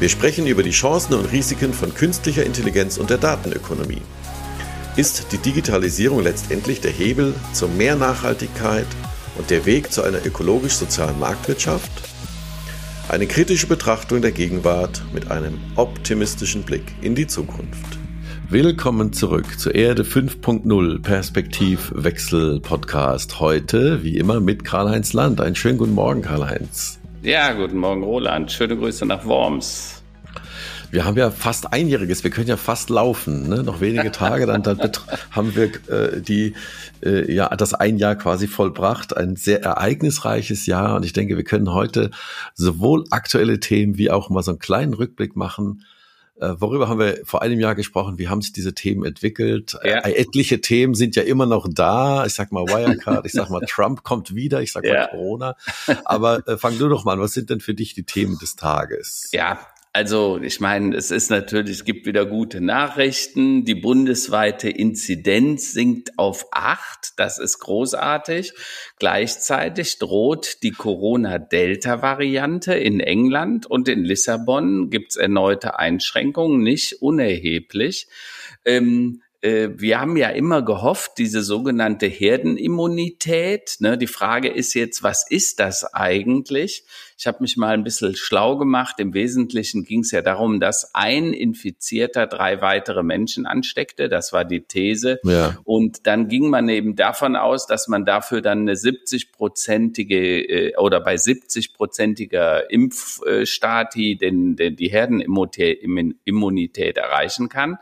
Wir sprechen über die Chancen und Risiken von künstlicher Intelligenz und der Datenökonomie. Ist die Digitalisierung letztendlich der Hebel zu mehr Nachhaltigkeit und der Weg zu einer ökologisch-sozialen Marktwirtschaft? Eine kritische Betrachtung der Gegenwart mit einem optimistischen Blick in die Zukunft. Willkommen zurück zur Erde 5.0 Perspektivwechsel Podcast. Heute, wie immer, mit Karl-Heinz Land. Einen schönen guten Morgen, Karl-Heinz. Ja, guten Morgen, Roland. Schöne Grüße nach Worms. Wir haben ja fast einjähriges, wir können ja fast laufen, ne? noch wenige Tage, dann, dann haben wir äh, die, äh, ja, das ein Jahr quasi vollbracht, ein sehr ereignisreiches Jahr und ich denke, wir können heute sowohl aktuelle Themen wie auch mal so einen kleinen Rückblick machen. Äh, worüber haben wir vor einem Jahr gesprochen? Wie haben sich diese Themen entwickelt? Ja. Äh, etliche Themen sind ja immer noch da. Ich sag mal Wirecard, ich sag mal Trump kommt wieder, ich sag mal ja. Corona. Aber äh, fang du doch mal an, was sind denn für dich die Themen des Tages? Ja, also ich meine, es ist natürlich, es gibt wieder gute Nachrichten. Die bundesweite Inzidenz sinkt auf acht. Das ist großartig. Gleichzeitig droht die Corona-Delta-Variante in England und in Lissabon gibt es erneute Einschränkungen, nicht unerheblich. Ähm, äh, wir haben ja immer gehofft, diese sogenannte Herdenimmunität. Ne? Die Frage ist jetzt, was ist das eigentlich? Ich habe mich mal ein bisschen schlau gemacht. Im Wesentlichen ging es ja darum, dass ein Infizierter drei weitere Menschen ansteckte. Das war die These. Ja. Und dann ging man eben davon aus, dass man dafür dann eine 70-prozentige äh, oder bei 70-prozentiger Impfstati den, den, die Herdenimmunität erreichen kann.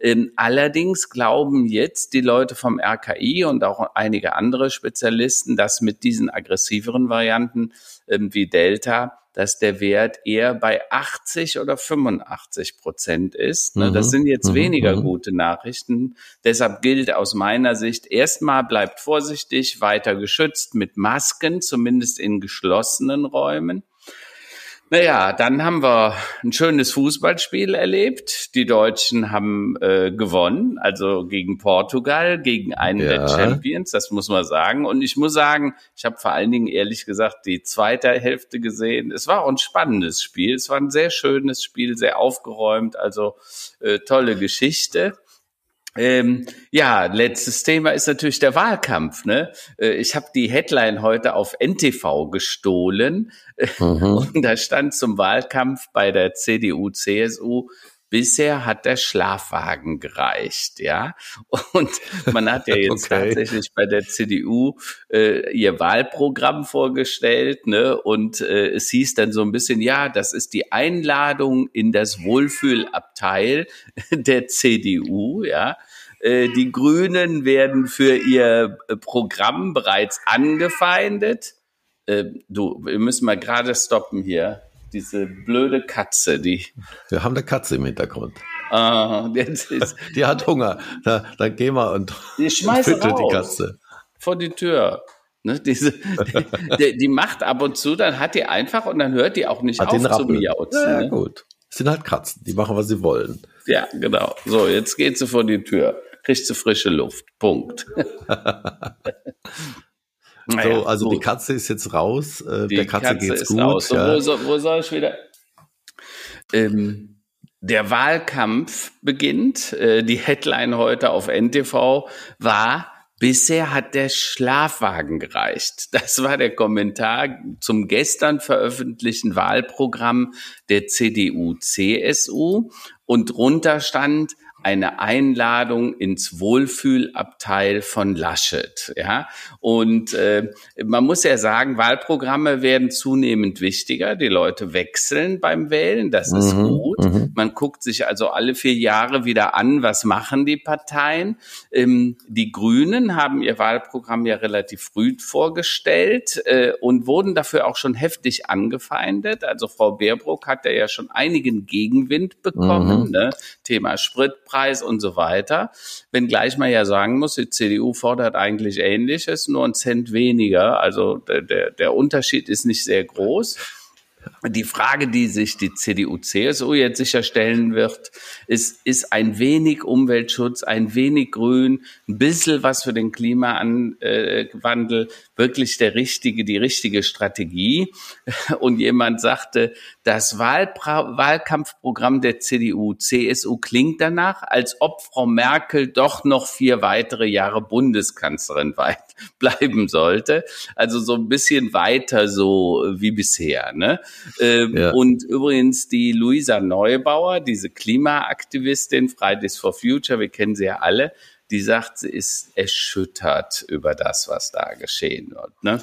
Ähm, allerdings glauben jetzt die Leute vom RKI und auch einige andere Spezialisten, dass mit diesen aggressiveren Varianten wie Delta, dass der Wert eher bei 80 oder 85 Prozent ist. Ne? Mhm. Das sind jetzt mhm. weniger mhm. gute Nachrichten. Deshalb gilt aus meiner Sicht erstmal bleibt vorsichtig, weiter geschützt mit Masken, zumindest in geschlossenen Räumen. Naja, dann haben wir ein schönes Fußballspiel erlebt. Die Deutschen haben äh, gewonnen, also gegen Portugal, gegen einen ja. der Champions, das muss man sagen. Und ich muss sagen, ich habe vor allen Dingen ehrlich gesagt die zweite Hälfte gesehen. Es war auch ein spannendes Spiel. Es war ein sehr schönes Spiel, sehr aufgeräumt, also äh, tolle Geschichte. Ähm, ja, letztes Thema ist natürlich der Wahlkampf. Ne? Äh, ich habe die Headline heute auf NTV gestohlen mhm. und da stand zum Wahlkampf bei der CDU, CSU Bisher hat der Schlafwagen gereicht, ja. Und man hat ja jetzt okay. tatsächlich bei der CDU äh, ihr Wahlprogramm vorgestellt, ne? Und äh, es hieß dann so ein bisschen, ja, das ist die Einladung in das Wohlfühlabteil der CDU, ja. Äh, die Grünen werden für ihr Programm bereits angefeindet. Äh, du, wir müssen mal gerade stoppen hier diese blöde Katze, die. Wir haben eine Katze im Hintergrund. Ah, jetzt ist, die hat Hunger. Da, da gehen wir und die schmeißt raus, die Katze vor die Tür. Ne, diese, die, die, macht ab und zu, dann hat die einfach und dann hört die auch nicht hat auf zu miauzen. Ja, ne? gut. Das sind halt Katzen, die machen, was sie wollen. Ja, genau. So, jetzt geht sie vor die Tür, kriegt sie frische Luft. Punkt. Naja, so, also gut. die Katze ist jetzt raus. Äh, die der Katze, Katze geht's gut. Raus. Ja. wo, soll, wo, soll ich wieder? Ähm, der Wahlkampf beginnt. Äh, die Headline heute auf NTV war Bisher hat der Schlafwagen gereicht. Das war der Kommentar zum gestern veröffentlichten Wahlprogramm der CDU-CSU. Und drunter stand, eine Einladung ins Wohlfühlabteil von Laschet. Ja, und äh, man muss ja sagen, Wahlprogramme werden zunehmend wichtiger. Die Leute wechseln beim Wählen, das ist mhm, gut. Mhm. Man guckt sich also alle vier Jahre wieder an, was machen die Parteien. Ähm, die Grünen haben ihr Wahlprogramm ja relativ früh vorgestellt äh, und wurden dafür auch schon heftig angefeindet. Also Frau Baerbruck hat ja schon einigen Gegenwind bekommen. Mhm. Ne? Thema Sprit Preis und so weiter. Wenngleich man ja sagen muss, die CDU fordert eigentlich Ähnliches, nur ein Cent weniger. Also der, der Unterschied ist nicht sehr groß. Die Frage, die sich die CDU-CSU jetzt sicherstellen wird, ist, ist ein wenig Umweltschutz, ein wenig Grün, ein bisschen was für den Klimawandel wirklich der richtige, die richtige Strategie. Und jemand sagte, das Wahlpra Wahlkampfprogramm der CDU, CSU klingt danach, als ob Frau Merkel doch noch vier weitere Jahre Bundeskanzlerin bleiben sollte. Also so ein bisschen weiter so wie bisher. Ne? Ähm, ja. Und übrigens die Luisa Neubauer, diese Klimaaktivistin Fridays for Future, wir kennen sie ja alle, die sagt, sie ist erschüttert über das, was da geschehen wird. Ne?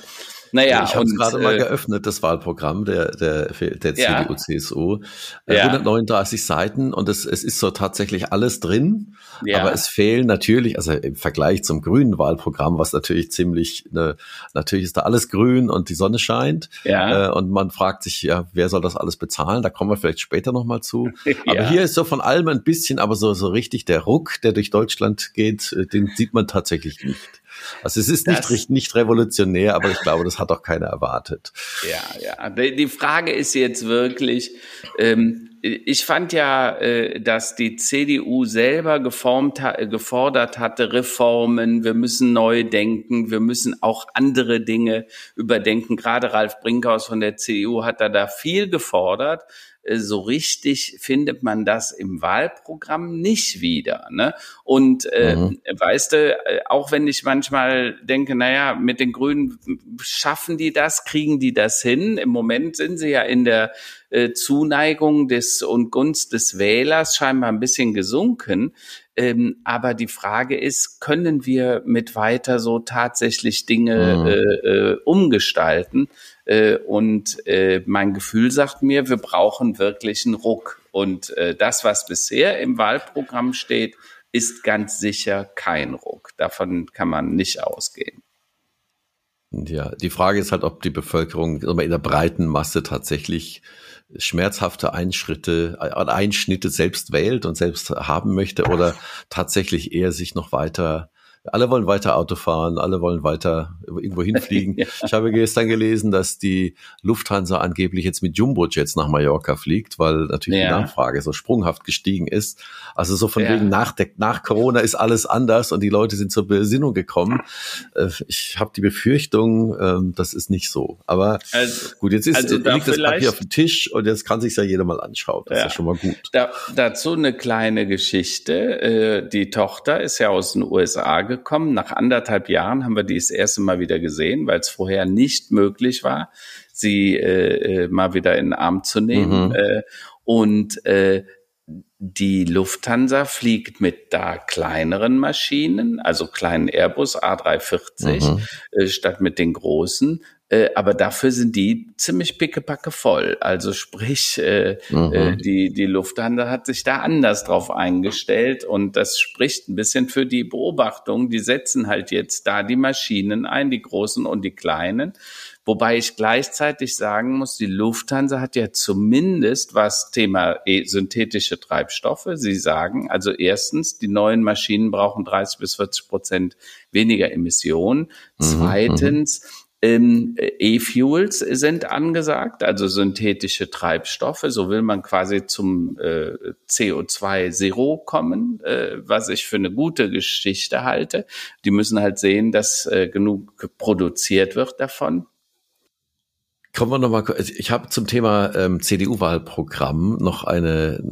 Naja, ich habe es gerade äh, mal geöffnet, das Wahlprogramm der, der, der ja. CDU-CSU. Äh, ja. 139 Seiten und es, es ist so tatsächlich alles drin, ja. aber es fehlen natürlich, also im Vergleich zum grünen Wahlprogramm, was natürlich ziemlich, ne, natürlich ist da alles grün und die Sonne scheint ja. äh, und man fragt sich, ja, wer soll das alles bezahlen? Da kommen wir vielleicht später nochmal zu. Aber hier ist so von allem ein bisschen, aber so, so richtig der Ruck, der durch Deutschland geht, äh, den sieht man tatsächlich nicht. Also es ist das, nicht, nicht revolutionär, aber ich glaube, das hat auch keiner erwartet. Ja, ja. Die Frage ist jetzt wirklich, ähm, ich fand ja, äh, dass die CDU selber geformt, gefordert hatte, Reformen, wir müssen neu denken, wir müssen auch andere Dinge überdenken. Gerade Ralf Brinkhaus von der CDU hat da, da viel gefordert. So richtig findet man das im Wahlprogramm nicht wieder. Ne? Und äh, mhm. weißt du, äh, auch wenn ich manchmal denke, naja, mit den Grünen schaffen die das, kriegen die das hin. Im Moment sind sie ja in der äh, Zuneigung des und Gunst des Wählers scheinbar ein bisschen gesunken. Ähm, aber die Frage ist, können wir mit weiter so tatsächlich Dinge mhm. äh, äh, umgestalten? Äh, und äh, mein Gefühl sagt mir, wir brauchen wirklich einen Ruck. Und äh, das, was bisher im Wahlprogramm steht, ist ganz sicher kein Ruck. Davon kann man nicht ausgehen. Ja, die Frage ist halt, ob die Bevölkerung in der breiten Masse tatsächlich schmerzhafte Einschritte, Einschnitte selbst wählt und selbst haben möchte oder tatsächlich eher sich noch weiter alle wollen weiter Auto fahren, alle wollen weiter irgendwo hinfliegen. ja. Ich habe gestern gelesen, dass die Lufthansa angeblich jetzt mit Jumbo-Jets nach Mallorca fliegt, weil natürlich ja. die Nachfrage so sprunghaft gestiegen ist. Also so von ja. wegen nach, der, nach Corona ist alles anders und die Leute sind zur Besinnung gekommen. Äh, ich habe die Befürchtung, ähm, das ist nicht so. Aber also, gut, jetzt ist, also da liegt das Papier auf dem Tisch und jetzt kann sich ja jeder mal anschauen. Das ist ja schon mal gut. Da, dazu eine kleine Geschichte. Äh, die Tochter ist ja aus den USA gekommen gekommen. Nach anderthalb Jahren haben wir die das erste Mal wieder gesehen, weil es vorher nicht möglich war, sie äh, äh, mal wieder in den Arm zu nehmen. Mhm. Äh, und äh, die Lufthansa fliegt mit da kleineren Maschinen, also kleinen Airbus A340, mhm. äh, statt mit den großen. Äh, aber dafür sind die ziemlich pickepacke voll. Also sprich, äh, mhm. äh, die, die Lufthansa hat sich da anders drauf eingestellt und das spricht ein bisschen für die Beobachtung. Die setzen halt jetzt da die Maschinen ein, die großen und die kleinen. Wobei ich gleichzeitig sagen muss, die Lufthansa hat ja zumindest was Thema e, synthetische Treibstoffe. Sie sagen, also erstens, die neuen Maschinen brauchen 30 bis 40 Prozent weniger Emissionen. Mhm, Zweitens, ähm, E-Fuels sind angesagt, also synthetische Treibstoffe. So will man quasi zum äh, CO2-Zero kommen, äh, was ich für eine gute Geschichte halte. Die müssen halt sehen, dass äh, genug produziert wird davon. Kommen wir nochmal, ich habe zum Thema ähm, CDU-Wahlprogramm noch eine,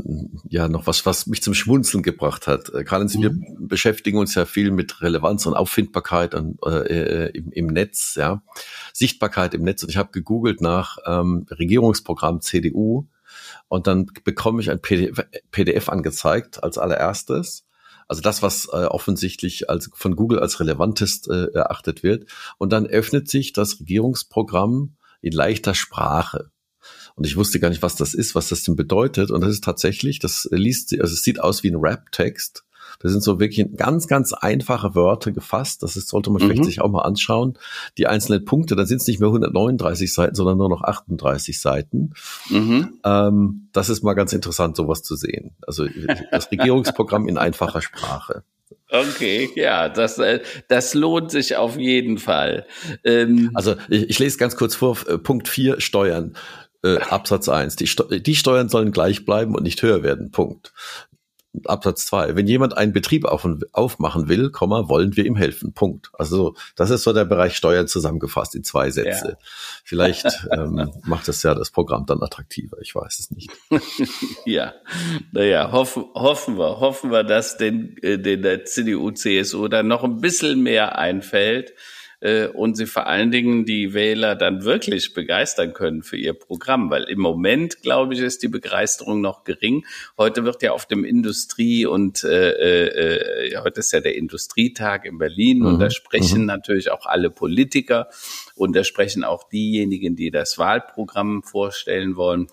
ja, noch was, was mich zum Schmunzeln gebracht hat. Äh, Karl, mhm. wir beschäftigen uns ja viel mit Relevanz und Auffindbarkeit und, äh, im, im Netz, ja, Sichtbarkeit im Netz. Und ich habe gegoogelt nach ähm, Regierungsprogramm CDU und dann bekomme ich ein PDF, PDF angezeigt als allererstes. Also das, was äh, offensichtlich als von Google als relevantest äh, erachtet wird. Und dann öffnet sich das Regierungsprogramm in leichter Sprache. Und ich wusste gar nicht, was das ist, was das denn bedeutet. Und das ist tatsächlich, das liest, also es sieht aus wie ein Rap-Text. Das sind so wirklich ganz, ganz einfache Wörter gefasst. Das ist, sollte man mhm. vielleicht sich auch mal anschauen. Die einzelnen Punkte, dann sind es nicht mehr 139 Seiten, sondern nur noch 38 Seiten. Mhm. Ähm, das ist mal ganz interessant, sowas zu sehen. Also das Regierungsprogramm in einfacher Sprache. Okay, ja, das, äh, das lohnt sich auf jeden Fall. Ähm, also ich, ich lese ganz kurz vor, äh, Punkt 4, Steuern. Äh, Absatz 1. Die, Steu die Steuern sollen gleich bleiben und nicht höher werden. Punkt. Absatz 2. Wenn jemand einen Betrieb auf, aufmachen will, Komma, wollen wir ihm helfen. Punkt. Also das ist so der Bereich Steuern zusammengefasst in zwei Sätze. Ja. Vielleicht ähm, macht das ja das Programm dann attraktiver. Ich weiß es nicht. ja, naja, hoffen, hoffen wir, hoffen wir, dass den, äh, den der CDU, CSU dann noch ein bisschen mehr einfällt äh, und sie vor allen Dingen die Wähler dann wirklich begeistern können für ihr Programm, weil im Moment, glaube ich, ist die Begeisterung noch gering. Heute wird ja auf dem Industrie- und äh, äh, äh heute ist ja der Industrietag in Berlin mhm. und da sprechen mhm. natürlich auch alle Politiker und da sprechen auch diejenigen, die das Wahlprogramm vorstellen wollen.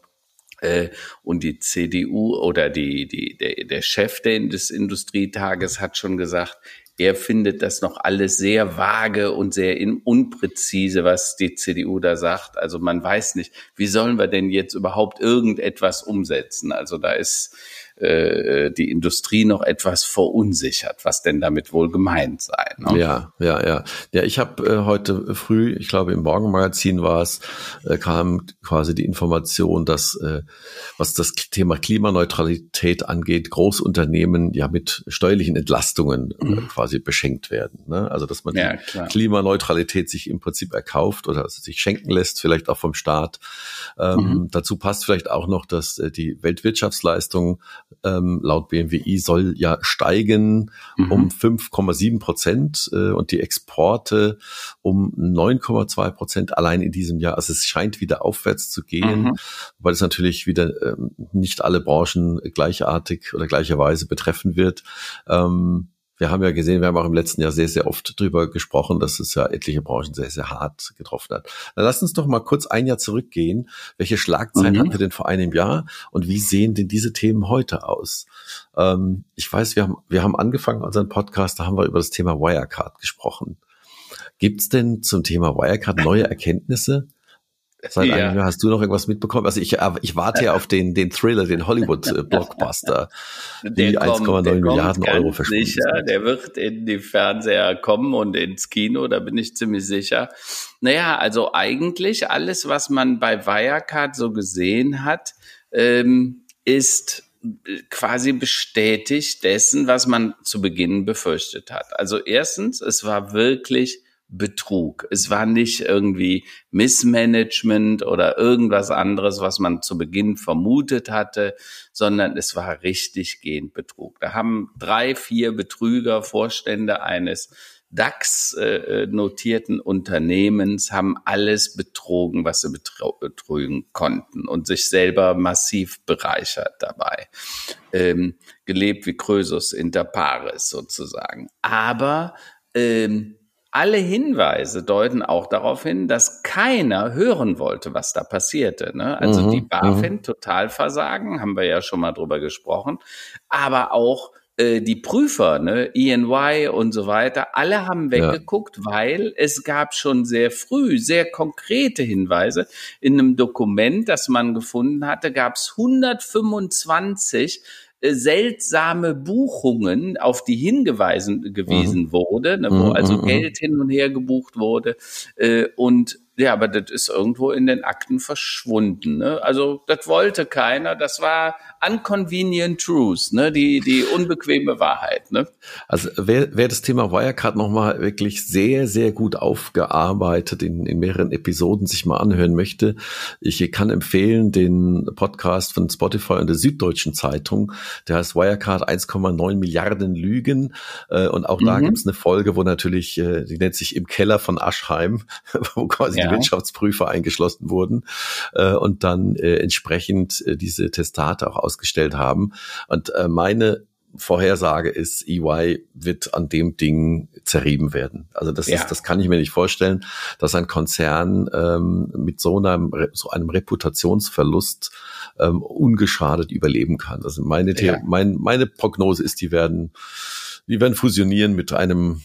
Äh, und die CDU oder die, die, der, der Chef des Industrietages hat schon gesagt, er findet das noch alles sehr vage und sehr unpräzise, was die CDU da sagt. Also man weiß nicht, wie sollen wir denn jetzt überhaupt irgendetwas umsetzen? Also da ist äh, die Industrie noch etwas verunsichert, was denn damit wohl gemeint sei. Ne? Ja, ja, ja. Ja, ich habe äh, heute früh, ich glaube im Morgenmagazin war es, äh, kam quasi die Information, dass äh, was das Thema Klimaneutralität angeht, Großunternehmen ja mit steuerlichen Entlastungen äh, mhm. quasi beschenkt werden. Ne? Also dass man ja, die Klimaneutralität sich im Prinzip erkauft oder also sich schenken lässt, vielleicht auch vom Staat. Ähm, mhm. Dazu passt vielleicht auch noch, dass äh, die Weltwirtschaftsleistung ähm, laut BMWI soll ja steigen mhm. um 5,7 Prozent äh, und die Exporte um 9,2 Prozent allein in diesem Jahr. Also es scheint wieder aufwärts zu gehen, mhm. weil es natürlich wieder ähm, nicht alle Branchen gleichartig oder gleicherweise betreffen wird. Ähm, wir haben ja gesehen, wir haben auch im letzten Jahr sehr, sehr oft drüber gesprochen, dass es ja etliche Branchen sehr, sehr hart getroffen hat. Dann lass uns doch mal kurz ein Jahr zurückgehen. Welche Schlagzeilen mhm. hatten wir denn vor einem Jahr und wie sehen denn diese Themen heute aus? Ähm, ich weiß, wir haben, wir haben angefangen unseren Podcast, da haben wir über das Thema Wirecard gesprochen. Gibt es denn zum Thema Wirecard neue Erkenntnisse? Seit ja. einem Jahr hast du noch irgendwas mitbekommen? Also ich, ich warte ja auf den, den Thriller, den Hollywood-Blockbuster, die 1,9 Milliarden Euro versprochen sicher, Der wird in die Fernseher kommen und ins Kino, da bin ich ziemlich sicher. Naja, also eigentlich alles, was man bei Wirecard so gesehen hat, ähm, ist quasi bestätigt dessen, was man zu Beginn befürchtet hat. Also erstens, es war wirklich Betrug. Es war nicht irgendwie Missmanagement oder irgendwas anderes, was man zu Beginn vermutet hatte, sondern es war richtig gehend Betrug. Da haben drei, vier Betrüger, Vorstände eines DAX-notierten äh, Unternehmens haben alles betrogen, was sie betrügen konnten und sich selber massiv bereichert dabei. Ähm, gelebt wie Krösus inter pares sozusagen. Aber ähm, alle Hinweise deuten auch darauf hin, dass keiner hören wollte, was da passierte. Ne? Also mhm, die BaFin mhm. Totalversagen, haben wir ja schon mal drüber gesprochen, aber auch äh, die Prüfer, ne, ENY und so weiter, alle haben weggeguckt, ja. weil es gab schon sehr früh sehr konkrete Hinweise. In einem Dokument, das man gefunden hatte, gab es 125 äh, seltsame Buchungen, auf die hingewiesen gewesen mhm. wurde, ne, wo mhm, also mhm, mhm. Geld hin und her gebucht wurde. Äh, und Ja, aber das ist irgendwo in den Akten verschwunden. Ne? Also das wollte keiner. Das war unconvenient truth, ne? die, die unbequeme Wahrheit. Ne? Also wer, wer das Thema Wirecard nochmal wirklich sehr, sehr gut aufgearbeitet in, in mehreren Episoden sich mal anhören möchte, ich kann empfehlen den Podcast von Spotify und der Süddeutschen Zeitung. Der heißt Wirecard 1,9 Milliarden Lügen. Äh, und auch da mhm. gibt es eine Folge, wo natürlich, äh, die nennt sich Im Keller von Aschheim, wo quasi ja. Wirtschaftsprüfer eingeschlossen wurden äh, und dann äh, entsprechend äh, diese Testate auch ausgestellt haben. Und äh, meine Vorhersage ist, EY wird an dem Ding zerrieben werden. Also das ja. ist, das kann ich mir nicht vorstellen, dass ein Konzern ähm, mit so einem, so einem Reputationsverlust ähm, ungeschadet überleben kann. Also meine, ja. mein, meine Prognose ist, die werden die werden fusionieren mit einem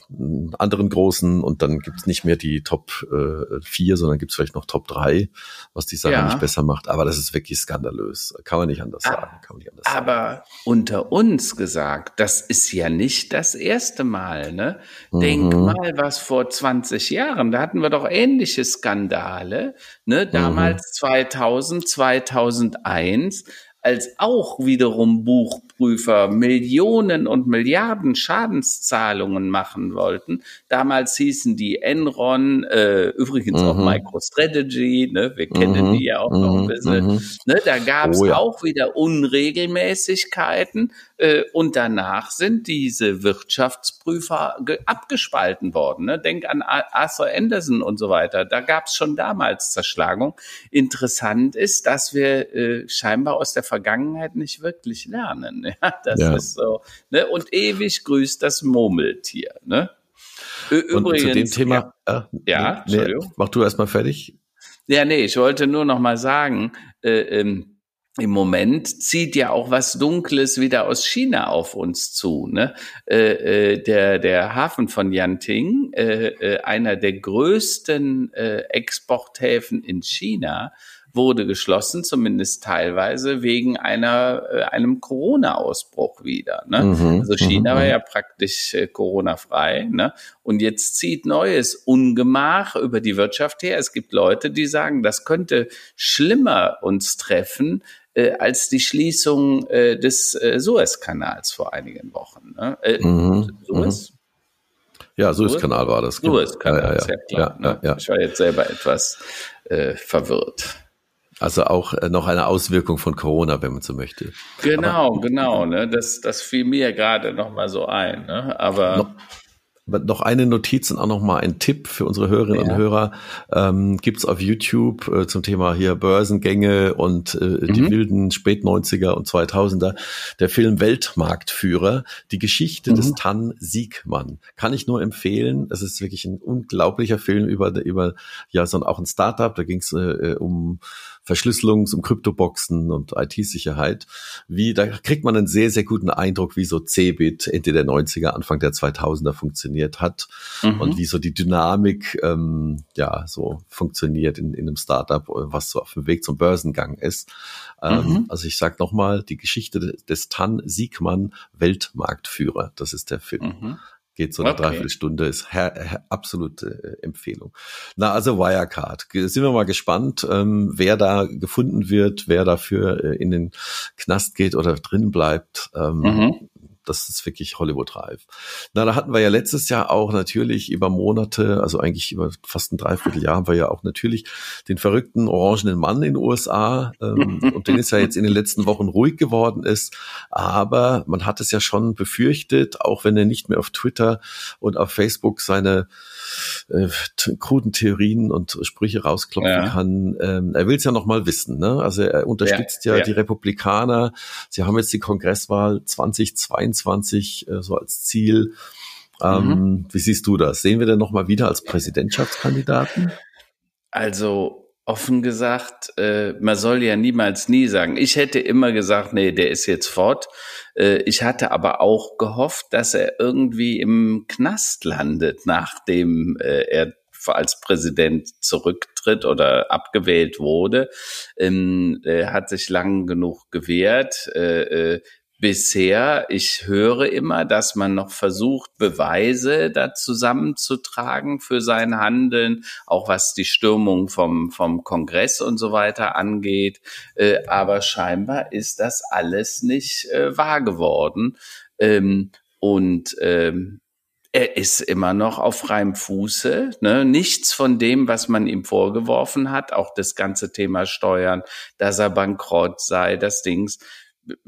anderen großen und dann gibt's nicht mehr die Top äh, 4, sondern gibt's vielleicht noch Top 3, was die Sache ja. nicht besser macht. Aber das ist wirklich skandalös. Kann man nicht anders ah, sagen. Kann man nicht anders aber sagen. unter uns gesagt, das ist ja nicht das erste Mal. Ne? Mhm. Denk mal, was vor 20 Jahren, da hatten wir doch ähnliche Skandale. Ne? Damals mhm. 2000, 2001 als auch wiederum Buchprüfer Millionen und Milliarden Schadenszahlungen machen wollten. Damals hießen die Enron, äh, übrigens mhm. auch MicroStrategy, ne, wir kennen mhm. die ja auch noch ein mhm. bisschen. Mhm. Ne, da gab es oh, ja. auch wieder Unregelmäßigkeiten. Äh, und danach sind diese Wirtschaftsprüfer abgespalten worden. Ne? Denk an Arthur Anderson und so weiter. Da gab es schon damals Zerschlagung. Interessant ist, dass wir äh, scheinbar aus der Vergangenheit nicht wirklich lernen. Ja, das ja. ist so. Ne? Und ewig grüßt das Murmeltier. Ne? Übrigens. Und zu dem Thema. Ja, äh, ja nee, mach du erstmal fertig. Ja, nee, ich wollte nur noch mal sagen, äh, ähm, im Moment zieht ja auch was Dunkles wieder aus China auf uns zu. Ne? Äh, äh, der, der Hafen von Yanting, äh, äh, einer der größten äh, Exporthäfen in China, wurde geschlossen, zumindest teilweise wegen einer äh, einem Corona-Ausbruch wieder. Ne? Mhm, also China mhm, war ja praktisch äh, Corona-frei. Ne? Und jetzt zieht neues Ungemach über die Wirtschaft her. Es gibt Leute, die sagen, das könnte schlimmer uns treffen äh, als die Schließung äh, des äh, Suezkanals vor einigen Wochen. Ne? Äh, mhm, Suez? Mhm. Ja, Suezkanal war das. Genau. Suezkanal, ja, ja, ja, klar, ja, ne? ja, Ich war jetzt selber etwas äh, verwirrt. Also auch äh, noch eine Auswirkung von Corona, wenn man so möchte. Genau, Aber, genau. Ne? Das, das fiel mir gerade noch mal so ein. Ne? Aber noch, noch eine Notiz und auch noch mal ein Tipp für unsere Hörerinnen ja. und Hörer. Ähm, Gibt auf YouTube äh, zum Thema hier Börsengänge und äh, mhm. die wilden Spät-90er und 2000er. Der Film Weltmarktführer, die Geschichte mhm. des Tan Siegmann. Kann ich nur empfehlen. Es ist wirklich ein unglaublicher Film über, über ja, so auch ein Startup. Da ging es äh, um Verschlüsselungs- und Kryptoboxen und IT-Sicherheit. Wie, da kriegt man einen sehr, sehr guten Eindruck, wie so Cebit Ende der 90er, Anfang der 2000er funktioniert hat mhm. und wie so die Dynamik, ähm, ja, so funktioniert in, in einem Startup, was so auf dem Weg zum Börsengang ist. Ähm, mhm. Also ich sag nochmal, die Geschichte des Tan Siegmann Weltmarktführer, das ist der Film. Mhm geht so eine okay. Dreiviertelstunde, ist absolute äh, Empfehlung. Na, also Wirecard. Sind wir mal gespannt, ähm, wer da gefunden wird, wer dafür äh, in den Knast geht oder drin bleibt. Ähm, mhm das ist wirklich Hollywood-reif. Na, da hatten wir ja letztes Jahr auch natürlich über Monate, also eigentlich über fast ein Dreivierteljahr haben wir ja auch natürlich den verrückten orangenen Mann in den USA, ähm, und den ist ja jetzt in den letzten Wochen ruhig geworden ist. Aber man hat es ja schon befürchtet, auch wenn er nicht mehr auf Twitter und auf Facebook seine äh, kruden Theorien und Sprüche rausklopfen ja. kann. Ähm, er will es ja noch mal wissen. Ne? Also er unterstützt ja, ja, ja, die Republikaner. Sie haben jetzt die Kongresswahl 2022 äh, so als Ziel. Ähm, mhm. Wie siehst du das? Sehen wir denn noch mal wieder als Präsidentschaftskandidaten? Also offen gesagt, äh, man soll ja niemals nie sagen. Ich hätte immer gesagt, nee, der ist jetzt fort. Äh, ich hatte aber auch gehofft, dass er irgendwie im Knast landet, nachdem äh, er als Präsident zurücktritt oder abgewählt wurde. Ähm, er hat sich lang genug gewehrt. Äh, äh bisher, ich höre immer, dass man noch versucht, Beweise da zusammenzutragen für sein Handeln, auch was die Stürmung vom, vom Kongress und so weiter angeht. Äh, aber scheinbar ist das alles nicht äh, wahr geworden. Ähm, und ähm, er ist immer noch auf freiem Fuße. Ne? Nichts von dem, was man ihm vorgeworfen hat, auch das ganze Thema Steuern, dass er bankrott sei, das Dings,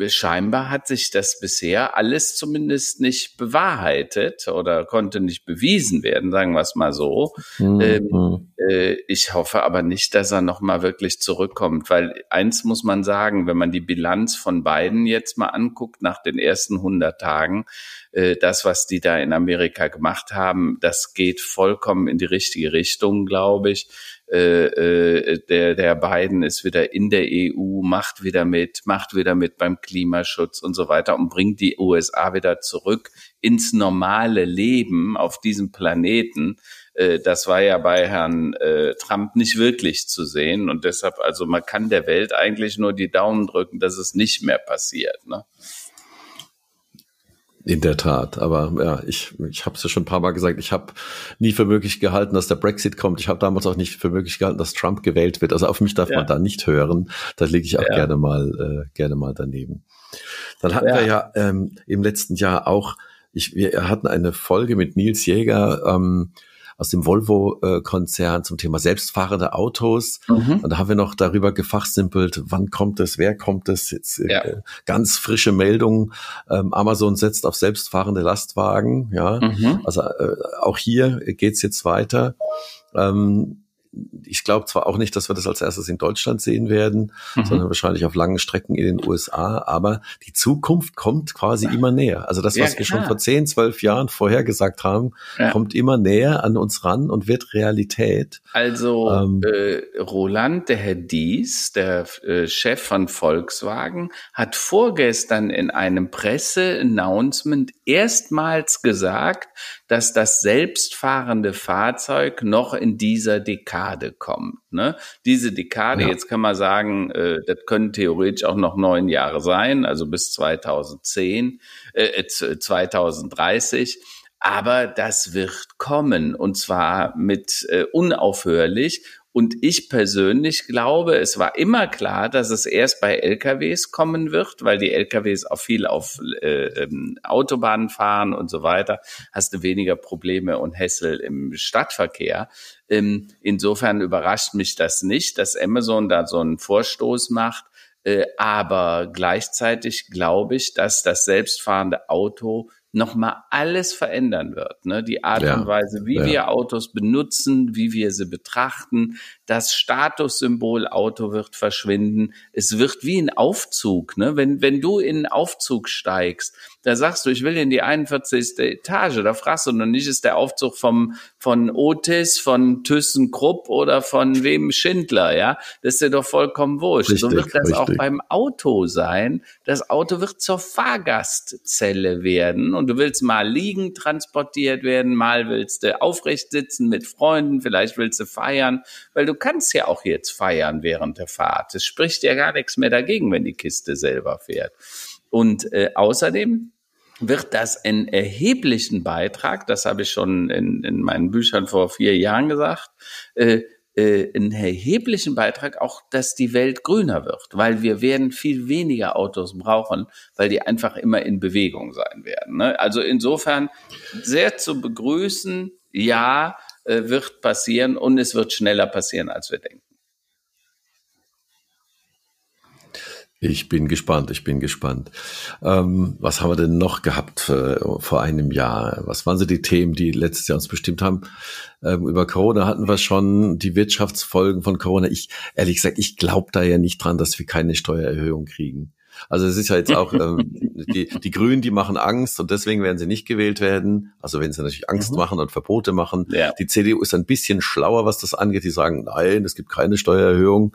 scheinbar hat sich das bisher alles zumindest nicht bewahrheitet oder konnte nicht bewiesen werden, sagen wir es mal so. Mhm. Ähm, äh, ich hoffe aber nicht, dass er nochmal wirklich zurückkommt, weil eins muss man sagen, wenn man die Bilanz von beiden jetzt mal anguckt nach den ersten 100 Tagen, äh, das, was die da in Amerika gemacht haben, das geht vollkommen in die richtige Richtung, glaube ich äh, äh, der, der Biden ist wieder in der EU, macht wieder mit, macht wieder mit beim Klimaschutz und so weiter und bringt die USA wieder zurück ins normale Leben auf diesem Planeten. Äh, das war ja bei Herrn äh, Trump nicht wirklich zu sehen und deshalb, also man kann der Welt eigentlich nur die Daumen drücken, dass es nicht mehr passiert. Ne? In der Tat, aber ja, ich, ich habe es ja schon ein paar Mal gesagt, ich habe nie für möglich gehalten, dass der Brexit kommt. Ich habe damals auch nicht für möglich gehalten, dass Trump gewählt wird. Also auf mich darf ja. man da nicht hören. Da lege ich auch ja. gerne mal äh, gerne mal daneben. Dann hatten ja. wir ja ähm, im letzten Jahr auch, ich, wir hatten eine Folge mit Nils Jäger, ähm, aus dem Volvo-Konzern zum Thema selbstfahrende Autos. Mhm. Und da haben wir noch darüber gefachsimpelt, wann kommt es, wer kommt es. Jetzt äh, ja. äh, ganz frische Meldung. Ähm, Amazon setzt auf selbstfahrende Lastwagen. Ja, mhm. also äh, auch hier geht's jetzt weiter. Ähm, ich glaube zwar auch nicht, dass wir das als erstes in Deutschland sehen werden, mhm. sondern wahrscheinlich auf langen Strecken in den USA, aber die Zukunft kommt quasi immer näher. Also das, was ja, wir schon vor 10, 12 Jahren vorhergesagt haben, ja. kommt immer näher an uns ran und wird Realität. Also ähm, äh, Roland, der Herr Dies, der äh, Chef von Volkswagen, hat vorgestern in einem Presse-Announcement erstmals gesagt, dass das selbstfahrende Fahrzeug noch in dieser Dekade kommt. Ne? Diese Dekade, ja. jetzt kann man sagen, äh, das können theoretisch auch noch neun Jahre sein, also bis 2010, äh, 2030. Äh, Aber das wird kommen und zwar mit äh, unaufhörlich und ich persönlich glaube, es war immer klar, dass es erst bei LKWs kommen wird, weil die LKWs auch viel auf äh, ähm, Autobahnen fahren und so weiter. Hast du weniger Probleme und Hässel im Stadtverkehr. Ähm, insofern überrascht mich das nicht, dass Amazon da so einen Vorstoß macht. Äh, aber gleichzeitig glaube ich, dass das selbstfahrende Auto nochmal alles verändern wird. Ne? Die Art ja, und Weise, wie ja. wir Autos benutzen, wie wir sie betrachten, das Statussymbol Auto wird verschwinden. Es wird wie ein Aufzug. Ne? Wenn, wenn du in einen Aufzug steigst, da sagst du, ich will in die 41. Etage. Da fragst du noch nicht, ist der Aufzug vom, von Otis, von ThyssenKrupp oder von wem Schindler, ja? Das ist dir doch vollkommen wurscht. Richtig, so wird das richtig. auch beim Auto sein. Das Auto wird zur Fahrgastzelle werden und du willst mal liegen transportiert werden, mal willst du aufrecht sitzen mit Freunden, vielleicht willst du feiern, weil du kannst ja auch jetzt feiern während der Fahrt. Es spricht ja gar nichts mehr dagegen, wenn die Kiste selber fährt. Und äh, außerdem wird das einen erheblichen Beitrag, das habe ich schon in, in meinen Büchern vor vier Jahren gesagt, äh, äh, einen erheblichen Beitrag auch, dass die Welt grüner wird, weil wir werden viel weniger Autos brauchen, weil die einfach immer in Bewegung sein werden. Ne? Also insofern sehr zu begrüßen, ja, wird passieren und es wird schneller passieren, als wir denken. Ich bin gespannt, ich bin gespannt. Ähm, was haben wir denn noch gehabt äh, vor einem Jahr? Was waren so die Themen, die letztes Jahr uns bestimmt haben? Ähm, über Corona hatten wir schon die Wirtschaftsfolgen von Corona. Ich, ehrlich gesagt, ich glaube da ja nicht dran, dass wir keine Steuererhöhung kriegen. Also es ist ja jetzt auch, ähm, die, die Grünen, die machen Angst und deswegen werden sie nicht gewählt werden. Also wenn sie natürlich Angst mhm. machen und Verbote machen. Ja. Die CDU ist ein bisschen schlauer, was das angeht. Die sagen, nein, es gibt keine Steuererhöhung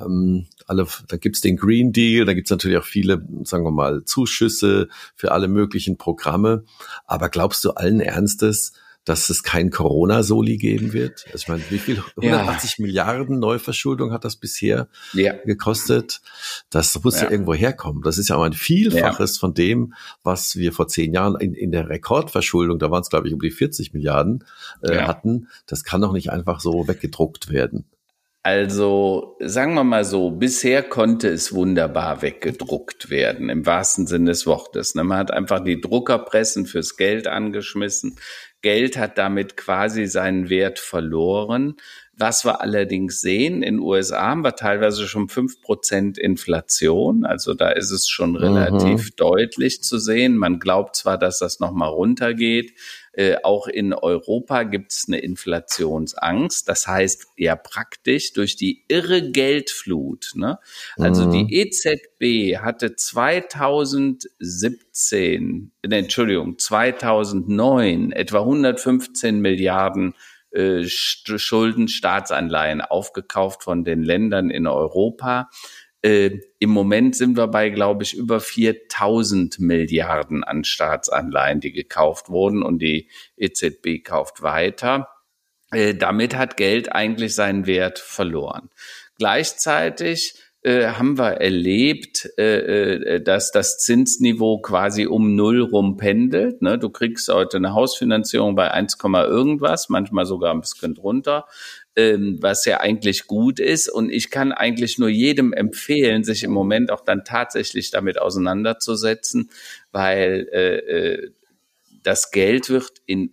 ähm, alle, da gibt's den Green Deal, da gibt's natürlich auch viele, sagen wir mal, Zuschüsse für alle möglichen Programme. Aber glaubst du allen Ernstes, dass es kein Corona-Soli geben wird. Also ich meine, wie viel? 180 ja. Milliarden Neuverschuldung hat das bisher ja. gekostet. Das muss ja. ja. irgendwo herkommen. Das ist ja auch ein Vielfaches von dem, was wir vor zehn Jahren in, in der Rekordverschuldung, da waren es glaube ich um die 40 Milliarden, äh, hatten. Das kann doch nicht einfach so weggedruckt werden. Also sagen wir mal so, bisher konnte es wunderbar weggedruckt werden, im wahrsten Sinne des Wortes. Ne? Man hat einfach die Druckerpressen fürs Geld angeschmissen. Geld hat damit quasi seinen Wert verloren. Was wir allerdings sehen, in USA haben wir teilweise schon fünf Prozent Inflation. Also da ist es schon relativ mhm. deutlich zu sehen. Man glaubt zwar, dass das nochmal runtergeht, äh, auch in Europa gibt es eine Inflationsangst. Das heißt ja praktisch durch die irre Geldflut. Ne? Also mhm. die EZB hatte 2017, ne, Entschuldigung, 2009 etwa 115 Milliarden äh, Schulden, Staatsanleihen aufgekauft von den Ländern in Europa. Äh, Im Moment sind wir bei, glaube ich, über 4000 Milliarden an Staatsanleihen, die gekauft wurden und die EZB kauft weiter. Äh, damit hat Geld eigentlich seinen Wert verloren. Gleichzeitig äh, haben wir erlebt, äh, äh, dass das Zinsniveau quasi um Null rumpendelt. Ne? Du kriegst heute eine Hausfinanzierung bei 1, irgendwas, manchmal sogar ein bisschen drunter ähm, was ja eigentlich gut ist. Und ich kann eigentlich nur jedem empfehlen, sich im Moment auch dann tatsächlich damit auseinanderzusetzen, weil das Geld wird in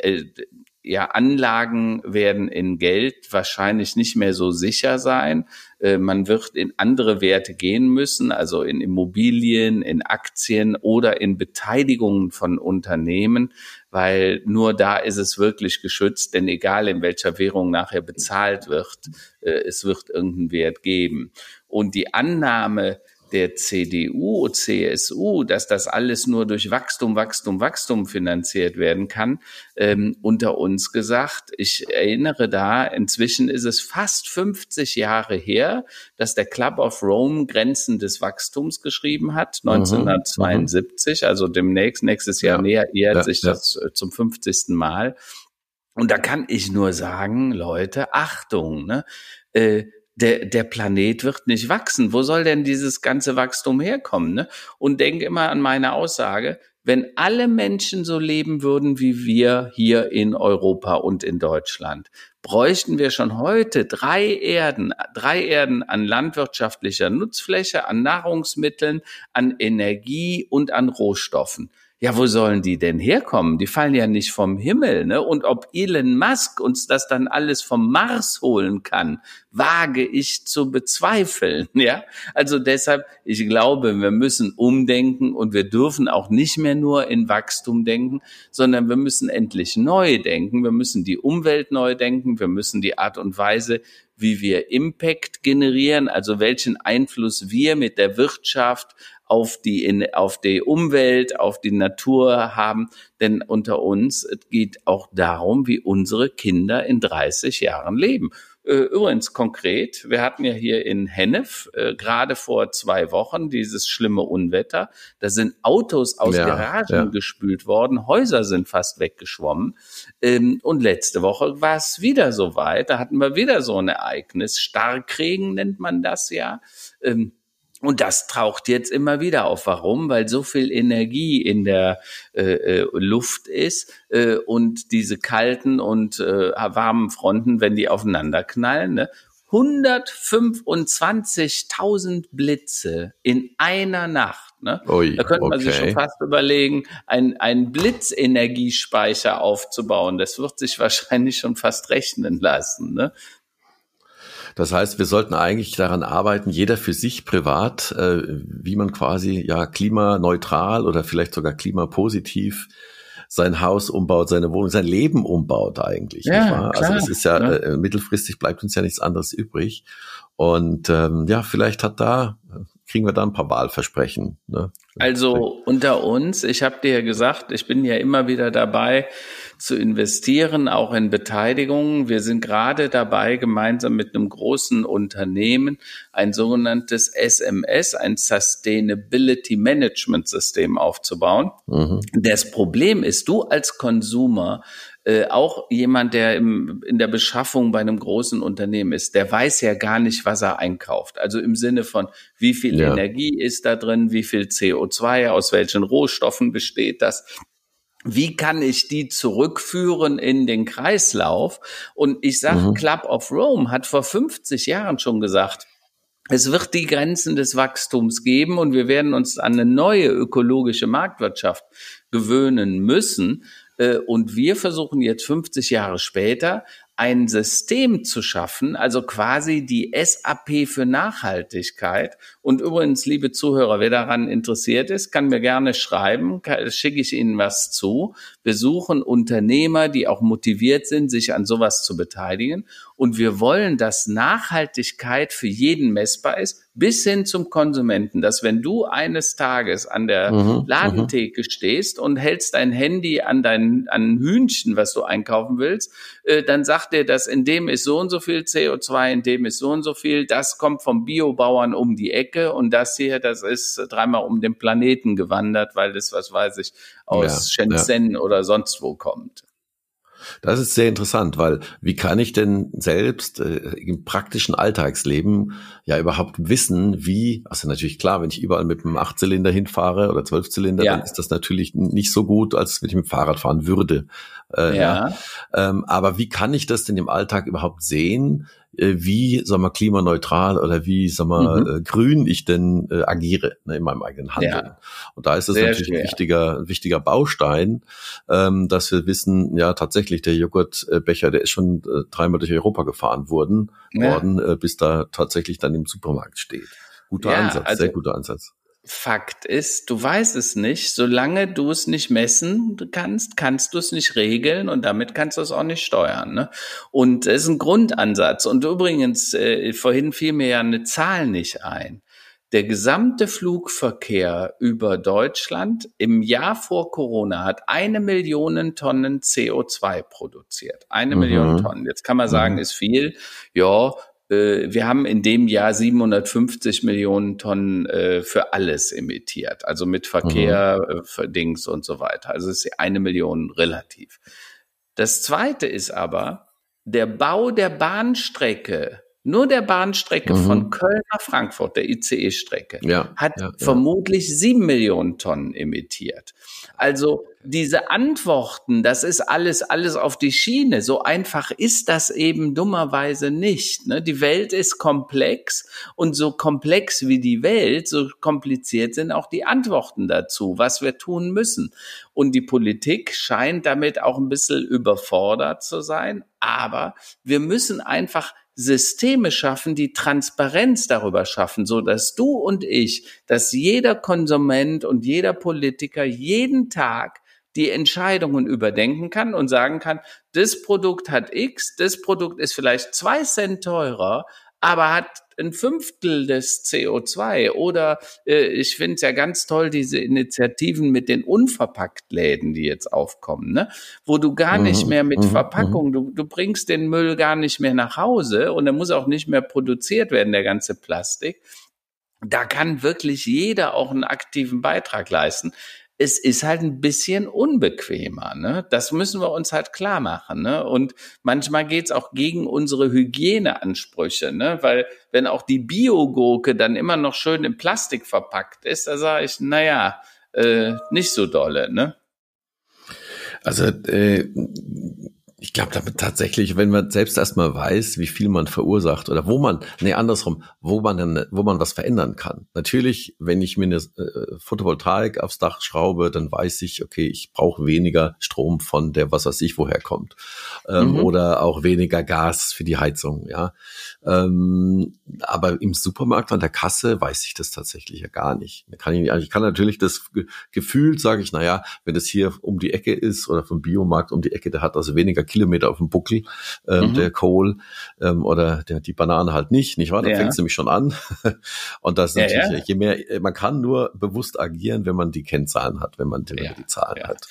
ja, Anlagen werden in Geld wahrscheinlich nicht mehr so sicher sein. Äh, man wird in andere Werte gehen müssen, also in Immobilien, in Aktien oder in Beteiligungen von Unternehmen, weil nur da ist es wirklich geschützt, denn egal in welcher Währung nachher bezahlt wird, äh, es wird irgendeinen Wert geben. Und die Annahme, der CDU, CSU, dass das alles nur durch Wachstum, Wachstum, Wachstum finanziert werden kann, ähm, unter uns gesagt. Ich erinnere da, inzwischen ist es fast 50 Jahre her, dass der Club of Rome Grenzen des Wachstums geschrieben hat, 1972, mhm, mhm, also demnächst, nächstes Jahr ja, näher, ehrt ja, sich ja. das äh, zum 50. Mal. Und da kann ich nur sagen, Leute, Achtung, ne? Äh, der, der Planet wird nicht wachsen. Wo soll denn dieses ganze Wachstum herkommen? Ne? Und denk immer an meine Aussage, wenn alle Menschen so leben würden wie wir hier in Europa und in Deutschland, bräuchten wir schon heute drei Erden, drei Erden an landwirtschaftlicher Nutzfläche, an Nahrungsmitteln, an Energie und an Rohstoffen ja, wo sollen die denn herkommen? Die fallen ja nicht vom Himmel, ne? Und ob Elon Musk uns das dann alles vom Mars holen kann, wage ich zu bezweifeln, ja? Also deshalb, ich glaube, wir müssen umdenken und wir dürfen auch nicht mehr nur in Wachstum denken, sondern wir müssen endlich neu denken. Wir müssen die Umwelt neu denken. Wir müssen die Art und Weise, wie wir Impact generieren, also welchen Einfluss wir mit der Wirtschaft auf die, in, auf die Umwelt, auf die Natur haben. Denn unter uns, es geht auch darum, wie unsere Kinder in 30 Jahren leben. Äh, übrigens konkret, wir hatten ja hier in Hennef äh, gerade vor zwei Wochen dieses schlimme Unwetter. Da sind Autos aus ja, Garagen ja. gespült worden, Häuser sind fast weggeschwommen. Ähm, und letzte Woche war es wieder so weit. Da hatten wir wieder so ein Ereignis. Starkregen nennt man das ja. Ähm, und das taucht jetzt immer wieder auf. Warum? Weil so viel Energie in der äh, äh, Luft ist äh, und diese kalten und äh, warmen Fronten, wenn die aufeinander knallen, ne? 125.000 Blitze in einer Nacht. Ne? Ui, da könnte man okay. sich schon fast überlegen, einen Blitzenergiespeicher aufzubauen. Das wird sich wahrscheinlich schon fast rechnen lassen. Ne? Das heißt, wir sollten eigentlich daran arbeiten, jeder für sich privat, äh, wie man quasi ja klimaneutral oder vielleicht sogar klimapositiv sein Haus umbaut, seine Wohnung, sein Leben umbaut eigentlich. Ja, also es ist ja, ja, äh, mittelfristig bleibt uns ja nichts anderes übrig. Und ähm, ja, vielleicht hat da, kriegen wir da ein paar Wahlversprechen. Ne? Also unter uns, ich habe dir ja gesagt, ich bin ja immer wieder dabei zu investieren, auch in Beteiligungen. Wir sind gerade dabei, gemeinsam mit einem großen Unternehmen ein sogenanntes SMS, ein Sustainability Management System aufzubauen. Mhm. Das Problem ist, du als Konsumer äh, auch jemand, der im, in der Beschaffung bei einem großen Unternehmen ist, der weiß ja gar nicht, was er einkauft. Also im Sinne von, wie viel ja. Energie ist da drin, wie viel CO2, aus welchen Rohstoffen besteht das wie kann ich die zurückführen in den Kreislauf? Und ich sage, mhm. Club of Rome hat vor 50 Jahren schon gesagt, es wird die Grenzen des Wachstums geben und wir werden uns an eine neue ökologische Marktwirtschaft gewöhnen müssen. Äh, und wir versuchen jetzt 50 Jahre später ein System zu schaffen, also quasi die SAP für Nachhaltigkeit. Und übrigens, liebe Zuhörer, wer daran interessiert ist, kann mir gerne schreiben, schicke ich Ihnen was zu. Wir suchen Unternehmer, die auch motiviert sind, sich an sowas zu beteiligen. Und wir wollen, dass Nachhaltigkeit für jeden messbar ist, bis hin zum Konsumenten, dass wenn du eines Tages an der mhm, mhm. Ladentheke stehst und hältst dein Handy an dein an ein Hühnchen, was du einkaufen willst, äh, dann sagt dir, dass in dem ist so und so viel CO2, in dem ist so und so viel, das kommt vom Biobauern um die Ecke und das hier, das ist dreimal um den Planeten gewandert, weil das, was weiß ich, aus ja, Shenzhen ja. oder sonst wo kommt. Das ist sehr interessant, weil wie kann ich denn selbst äh, im praktischen Alltagsleben ja überhaupt wissen, wie, also natürlich klar, wenn ich überall mit einem Achtzylinder hinfahre oder Zwölfzylinder, ja. dann ist das natürlich nicht so gut, als wenn ich mit dem Fahrrad fahren würde. Äh, ja. ja. Ähm, aber wie kann ich das denn im Alltag überhaupt sehen? Äh, wie, sag mal, klimaneutral oder wie, sag mal, mhm. äh, grün ich denn äh, agiere ne, in meinem eigenen Handeln. Ja. Und da ist es natürlich schwer. ein wichtiger, ein wichtiger Baustein, ähm, dass wir wissen, ja, tatsächlich, der Joghurtbecher, der ist schon äh, dreimal durch Europa gefahren worden, ja. worden äh, bis da tatsächlich dann im Supermarkt steht. Guter ja, Ansatz, also, sehr guter Ansatz. Fakt ist, du weißt es nicht. Solange du es nicht messen kannst, kannst du es nicht regeln und damit kannst du es auch nicht steuern. Ne? Und es ist ein Grundansatz. Und übrigens, äh, vorhin fiel mir ja eine Zahl nicht ein. Der gesamte Flugverkehr über Deutschland im Jahr vor Corona hat eine Million Tonnen CO2 produziert. Eine mhm. Million Tonnen. Jetzt kann man sagen, mhm. ist viel. Ja, wir haben in dem Jahr 750 Millionen Tonnen äh, für alles emittiert, also mit Verkehr, mhm. für Dings und so weiter. Also ist eine Million relativ. Das zweite ist aber, der Bau der Bahnstrecke, nur der Bahnstrecke mhm. von Köln nach Frankfurt, der ICE-Strecke, ja, hat ja, vermutlich sieben Millionen Tonnen emittiert. Also diese Antworten, das ist alles, alles auf die Schiene. So einfach ist das eben dummerweise nicht. Ne? Die Welt ist komplex und so komplex wie die Welt, so kompliziert sind auch die Antworten dazu, was wir tun müssen. Und die Politik scheint damit auch ein bisschen überfordert zu sein. Aber wir müssen einfach Systeme schaffen, die Transparenz darüber schaffen, so dass du und ich, dass jeder Konsument und jeder Politiker jeden Tag die Entscheidungen überdenken kann und sagen kann, das Produkt hat X, das Produkt ist vielleicht zwei Cent teurer, aber hat ein Fünftel des CO2. Oder äh, ich finde es ja ganz toll, diese Initiativen mit den Unverpacktläden, die jetzt aufkommen, ne? wo du gar mhm. nicht mehr mit mhm. Verpackung, mhm. du, du bringst den Müll gar nicht mehr nach Hause und er muss auch nicht mehr produziert werden, der ganze Plastik. Da kann wirklich jeder auch einen aktiven Beitrag leisten es ist halt ein bisschen unbequemer. Ne? Das müssen wir uns halt klar machen. Ne? Und manchmal geht's auch gegen unsere Hygieneansprüche, ne? weil wenn auch die Biogurke dann immer noch schön in Plastik verpackt ist, da sage ich, naja, äh, nicht so dolle. Ne? Also äh, ich glaube damit tatsächlich, wenn man selbst erstmal weiß, wie viel man verursacht oder wo man, nee, andersrum, wo man dann, wo man was verändern kann. Natürlich, wenn ich mir eine äh, Photovoltaik aufs Dach schraube, dann weiß ich, okay, ich brauche weniger Strom von der, was weiß ich, woher kommt. Ähm, mhm. Oder auch weniger Gas für die Heizung, ja. Ähm, aber im Supermarkt an der Kasse weiß ich das tatsächlich ja gar nicht. Da kann ich, also ich kann natürlich das Gefühl, sage ich, naja, wenn das hier um die Ecke ist oder vom Biomarkt um die Ecke, der hat also weniger Kilometer auf dem Buckel, ähm, mhm. der Kohl ähm, oder der, die Banane halt nicht, nicht wahr? Da ja. fängt es nämlich schon an. Und das ist ja, natürlich, ja. je mehr, man kann nur bewusst agieren, wenn man die Kennzahlen hat, wenn man die, die Zahlen hat.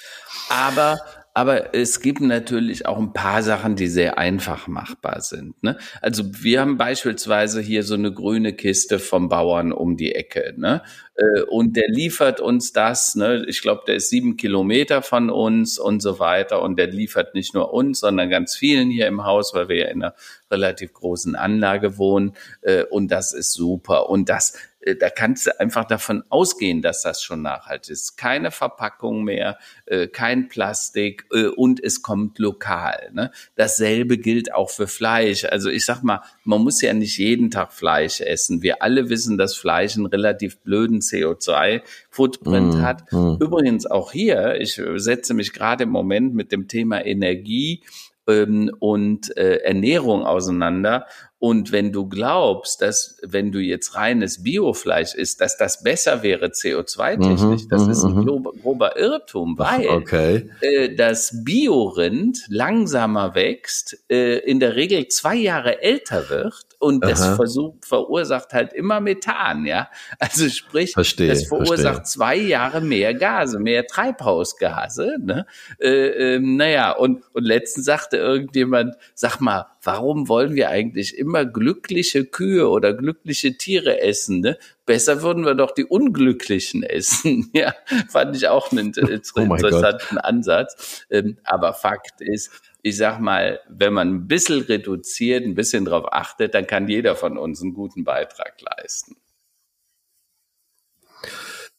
Aber aber es gibt natürlich auch ein paar Sachen, die sehr einfach machbar sind. Ne? Also wir haben beispielsweise hier so eine grüne Kiste vom Bauern um die Ecke. Ne? Äh, und der liefert uns das. Ne? Ich glaube, der ist sieben Kilometer von uns und so weiter. Und der liefert nicht nur uns, sondern ganz vielen hier im Haus, weil wir ja in einer relativ großen Anlage wohnen. Äh, und das ist super. Und das da kannst du einfach davon ausgehen, dass das schon nachhaltig ist. Keine Verpackung mehr, äh, kein Plastik äh, und es kommt lokal. Ne? Dasselbe gilt auch für Fleisch. Also ich sag mal, man muss ja nicht jeden Tag Fleisch essen. Wir alle wissen, dass Fleisch einen relativ blöden CO2-Footprint mm, hat. Mm. Übrigens auch hier, ich setze mich gerade im Moment mit dem Thema Energie ähm, und Ernährung auseinander. Und wenn du glaubst, dass wenn du jetzt reines Biofleisch isst, dass das besser wäre CO2-technisch, mhm, das ist ein mhm. grober Irrtum, weil okay. äh, das Biorind langsamer wächst, äh, in der Regel zwei Jahre älter wird und Aha. das versuch, verursacht halt immer Methan, ja. Also sprich, verstehe, das verursacht verstehe. zwei Jahre mehr Gase, mehr Treibhausgase. Ne? Äh, äh, naja, und, und letztens sagte irgendjemand, sag mal, warum wollen wir eigentlich immer glückliche Kühe oder glückliche Tiere essen? Ne? Besser würden wir doch die Unglücklichen essen. ja, fand ich auch einen oh interessanten oh Ansatz. Ähm, aber Fakt ist, ich sag mal, wenn man ein bisschen reduziert, ein bisschen drauf achtet, dann kann jeder von uns einen guten Beitrag leisten.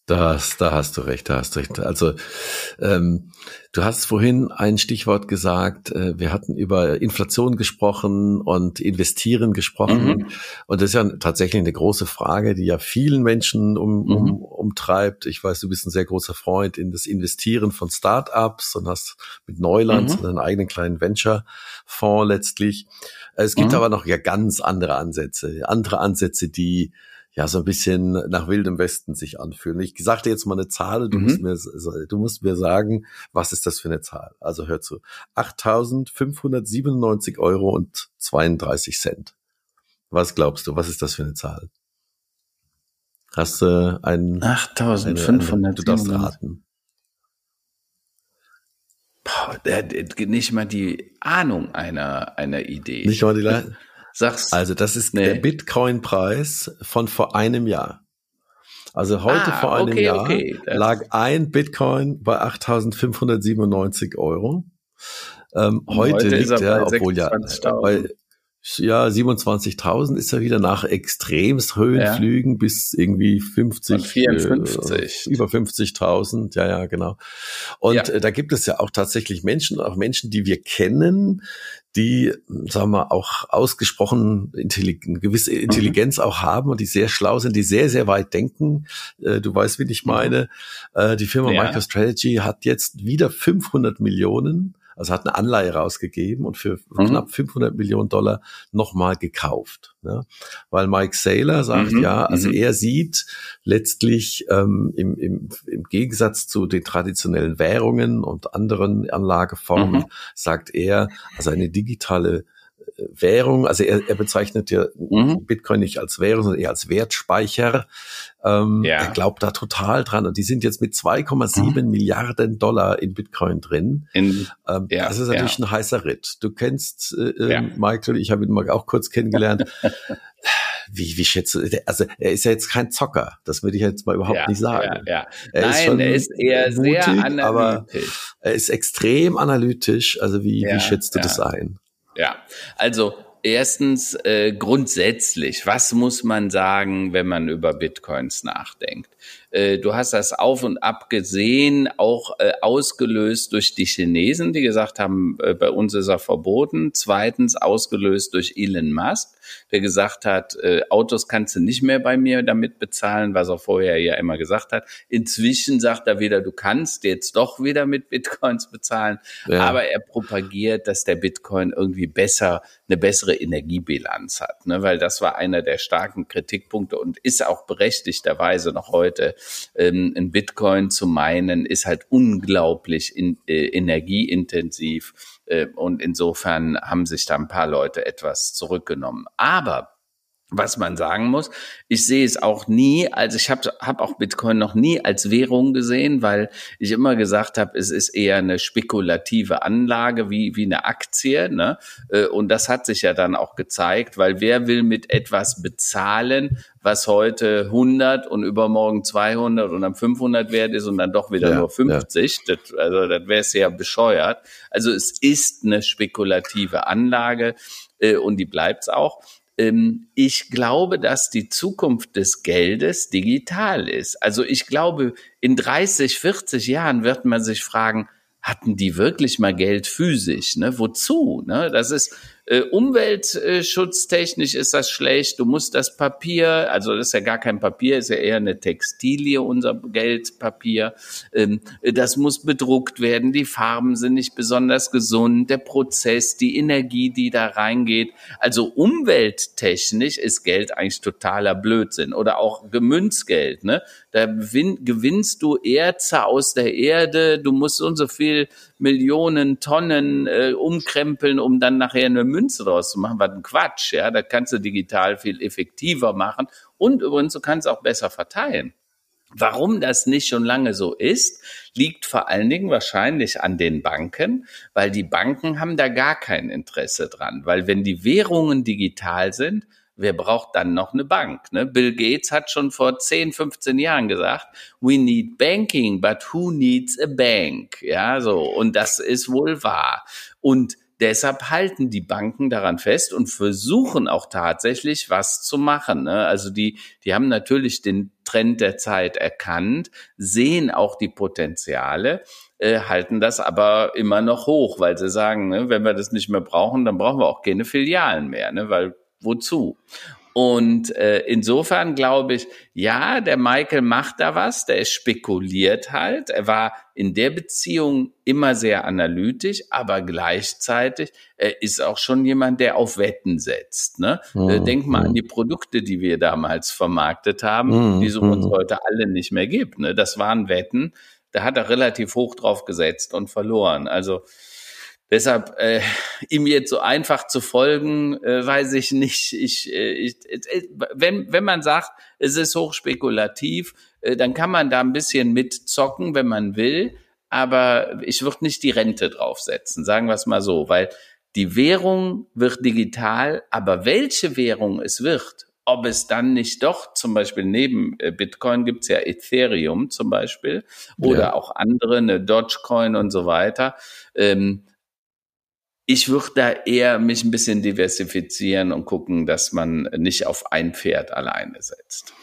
Das, da hast du recht, da hast du recht. Also ähm, du hast vorhin ein Stichwort gesagt, äh, wir hatten über Inflation gesprochen und Investieren gesprochen. Mhm. Und das ist ja tatsächlich eine große Frage, die ja vielen Menschen um, mhm. um, umtreibt. Ich weiß, du bist ein sehr großer Freund in das Investieren von Start-ups und hast mit Neuland mhm. einen eigenen kleinen Venture-Fonds letztlich. Es gibt mhm. aber noch ja ganz andere Ansätze, andere Ansätze, die ja so ein bisschen nach wildem Westen sich anfühlen. Ich sagte jetzt mal eine Zahl, du, mhm. musst mir, du musst mir sagen, was ist das für eine Zahl? Also hör zu. 8.597 Euro und 32 Cent. Was glaubst du, was ist das für eine Zahl? Hast du einen... 8.500. Du darfst raten. Boah, der, der, nicht mal die Ahnung einer, einer Idee. Nicht mal die Le Sag's. Also das ist nee. der Bitcoin-Preis von vor einem Jahr. Also heute ah, vor einem okay, Jahr okay. lag ein Bitcoin bei 8.597 Euro. Ähm, heute, heute liegt er, obwohl ja, bei, ja, 27.000 ist er wieder nach extremst Höhenflügen ja. bis irgendwie 50, 54. Äh, über 50.000, ja, ja, genau. Und ja. Äh, da gibt es ja auch tatsächlich Menschen, auch Menschen, die wir kennen, die, sagen wir, auch ausgesprochen intelligent, gewisse mhm. Intelligenz mhm. auch haben und die sehr schlau sind, die sehr, sehr weit denken. Äh, du weißt, wie ich mhm. meine. Äh, die Firma ja. MicroStrategy hat jetzt wieder 500 Millionen also hat eine Anleihe rausgegeben und für mhm. knapp 500 Millionen Dollar nochmal gekauft. Ne? Weil Mike Saylor sagt, mhm. ja, also mhm. er sieht letztlich ähm, im, im, im Gegensatz zu den traditionellen Währungen und anderen Anlageformen, mhm. sagt er, also eine digitale Währung, also er, er bezeichnet ja mhm. Bitcoin nicht als Währung, sondern eher als Wertspeicher. Ähm, ja. Er glaubt da total dran. Und die sind jetzt mit 2,7 mhm. Milliarden Dollar in Bitcoin drin. In, ähm, ja, das ist natürlich ja. ein heißer Ritt. Du kennst äh, ja. Michael, ich habe ihn mal auch kurz kennengelernt. wie, wie schätze, also er ist ja jetzt kein Zocker, das würde ich jetzt mal überhaupt ja, nicht sagen. Ja, ja. Er Nein, ist er ist eher mutig, sehr analytisch. Aber er ist extrem analytisch, also wie, wie schätzt du das ein? Ja, also erstens äh, grundsätzlich, was muss man sagen, wenn man über Bitcoins nachdenkt? Äh, du hast das auf und ab gesehen, auch äh, ausgelöst durch die Chinesen, die gesagt haben, äh, bei uns ist er verboten. Zweitens ausgelöst durch Elon Musk, der gesagt hat, Autos kannst du nicht mehr bei mir damit bezahlen, was er vorher ja immer gesagt hat. Inzwischen sagt er wieder, du kannst jetzt doch wieder mit Bitcoins bezahlen, ja. aber er propagiert, dass der Bitcoin irgendwie besser, eine bessere Energiebilanz hat, ne? weil das war einer der starken Kritikpunkte und ist auch berechtigterweise noch heute ähm, ein Bitcoin zu meinen ist halt unglaublich in, äh, energieintensiv äh, und insofern haben sich da ein paar Leute etwas zurückgenommen. Aber was man sagen muss. Ich sehe es auch nie, also ich habe hab auch Bitcoin noch nie als Währung gesehen, weil ich immer gesagt habe, es ist eher eine spekulative Anlage wie, wie eine Aktie. Ne? Äh, und das hat sich ja dann auch gezeigt, weil wer will mit etwas bezahlen, was heute 100 und übermorgen 200 und dann 500 wert ist und dann doch wieder ja, nur 50. Ja. Das, also das wäre sehr bescheuert. Also es ist eine spekulative Anlage äh, und die bleibt's auch. Ähm, ich glaube, dass die Zukunft des Geldes digital ist. Also ich glaube, in 30, 40 Jahren wird man sich fragen, hatten die wirklich mal Geld physisch? Ne? Wozu? Ne? Das ist äh, umweltschutztechnisch ist das schlecht. Du musst das Papier, also das ist ja gar kein Papier, ist ja eher eine Textilie, unser Geldpapier. Ähm, das muss bedruckt werden. Die Farben sind nicht besonders gesund. Der Prozess, die Energie, die da reingeht. Also umwelttechnisch ist Geld eigentlich totaler Blödsinn. Oder auch Gemünzgeld. Ne? Da gewinnst du Erze aus der Erde. Du musst so und so viel Millionen Tonnen äh, umkrempeln, um dann nachher eine Münze draus zu machen. Was ein Quatsch, ja. Da kannst du digital viel effektiver machen. Und übrigens, du kannst auch besser verteilen. Warum das nicht schon lange so ist, liegt vor allen Dingen wahrscheinlich an den Banken, weil die Banken haben da gar kein Interesse dran. Weil wenn die Währungen digital sind, wer braucht dann noch eine Bank? Ne? Bill Gates hat schon vor 10, 15 Jahren gesagt, we need banking, but who needs a bank? Ja, so. Und das ist wohl wahr. Und deshalb halten die Banken daran fest und versuchen auch tatsächlich was zu machen. Ne? Also die, die haben natürlich den Trend der Zeit erkannt, sehen auch die Potenziale, äh, halten das aber immer noch hoch, weil sie sagen, ne, wenn wir das nicht mehr brauchen, dann brauchen wir auch keine Filialen mehr, ne, weil wozu? Und äh, insofern glaube ich, ja, der Michael macht da was, der spekuliert halt. Er war in der Beziehung immer sehr analytisch, aber gleichzeitig er ist auch schon jemand, der auf Wetten setzt. Ne? Mhm. Denk mal an die Produkte, die wir damals vermarktet haben, mhm. die es uns mhm. heute alle nicht mehr gibt. Ne? Das waren Wetten, da hat er relativ hoch drauf gesetzt und verloren. Also Deshalb äh, ihm jetzt so einfach zu folgen, äh, weiß ich nicht. Ich, äh, ich, äh, wenn, wenn man sagt, es ist hochspekulativ, äh, dann kann man da ein bisschen mitzocken, wenn man will. Aber ich würde nicht die Rente draufsetzen, sagen wir es mal so, weil die Währung wird digital, aber welche Währung es wird, ob es dann nicht doch zum Beispiel neben äh, Bitcoin gibt's ja Ethereum zum Beispiel oder ja. auch andere, eine Dogecoin und so weiter. Ähm, ich würde da eher mich ein bisschen diversifizieren und gucken, dass man nicht auf ein Pferd alleine setzt.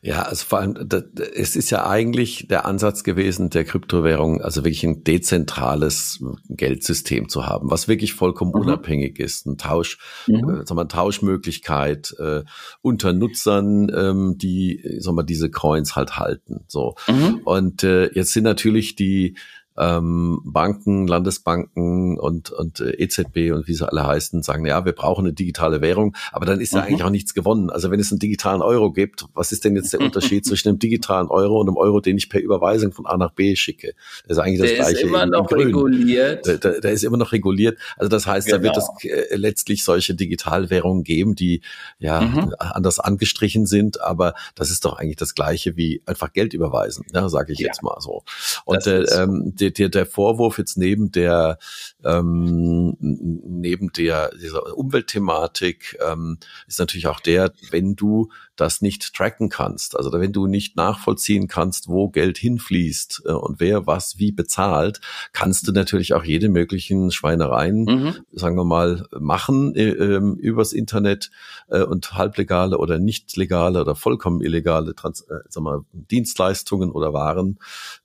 Ja, also vor allem, es ist ja eigentlich der Ansatz gewesen, der Kryptowährung, also wirklich ein dezentrales Geldsystem zu haben, was wirklich vollkommen mhm. unabhängig ist, ein Tausch, mhm. äh, sagen wir, Tauschmöglichkeit äh, unter Nutzern, ähm, die, sagen wir, diese Coins halt halten. So mhm. und äh, jetzt sind natürlich die ähm, Banken, Landesbanken und, und äh, EZB und wie sie alle heißen, sagen, ja, wir brauchen eine digitale Währung, aber dann ist mhm. ja eigentlich auch nichts gewonnen. Also wenn es einen digitalen Euro gibt, was ist denn jetzt der Unterschied zwischen einem digitalen Euro und einem Euro, den ich per Überweisung von A nach B schicke? Das ist eigentlich das der Gleiche. Ist immer in, noch in reguliert. Der, der, der, ist immer noch reguliert. Also das heißt, genau. da wird es genau. äh, letztlich solche Digitalwährungen geben, die ja mhm. anders angestrichen sind, aber das ist doch eigentlich das Gleiche wie einfach Geld überweisen, ja, sage ich ja. jetzt mal so. Und äh, ähm, der, der, der Vorwurf jetzt neben der ähm, neben der dieser Umweltthematik ähm, ist natürlich auch der, wenn du das nicht tracken kannst, also wenn du nicht nachvollziehen kannst, wo Geld hinfließt äh, und wer was wie bezahlt, kannst du natürlich auch jede möglichen Schweinereien, mhm. sagen wir mal, machen äh, ähm, übers Internet äh, und halblegale oder nicht legale oder vollkommen illegale Trans äh, sagen wir, Dienstleistungen oder Waren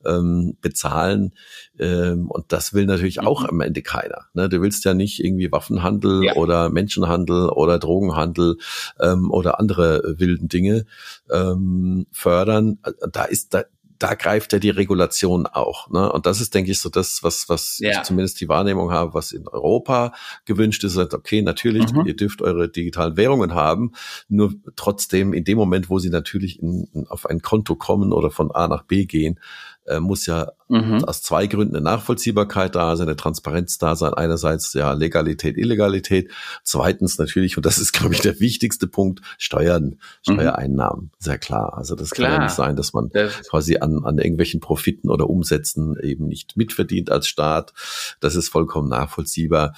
ähm, bezahlen. Ähm, und das will natürlich mhm. auch am Ende keiner. Ne? Du willst ja nicht irgendwie Waffenhandel ja. oder Menschenhandel oder Drogenhandel ähm, oder andere wilden Dinge ähm, fördern. Da ist da da greift ja die Regulation auch. Ne? Und das ist, denke ich, so das, was, was ja. ich zumindest die Wahrnehmung habe, was in Europa gewünscht ist. Okay, natürlich, mhm. ihr dürft eure digitalen Währungen haben, nur trotzdem in dem Moment, wo sie natürlich in, auf ein Konto kommen oder von A nach B gehen, äh, muss ja mhm. aus zwei Gründen eine Nachvollziehbarkeit da sein, eine Transparenz da sein. Einerseits ja Legalität, Illegalität. Zweitens natürlich, und das ist, glaube ich, der wichtigste Punkt, Steuern, mhm. Steuereinnahmen. Sehr klar. Also das klar. kann ja nicht sein, dass man das quasi an, an irgendwelchen Profiten oder Umsätzen eben nicht mitverdient als Staat. Das ist vollkommen nachvollziehbar.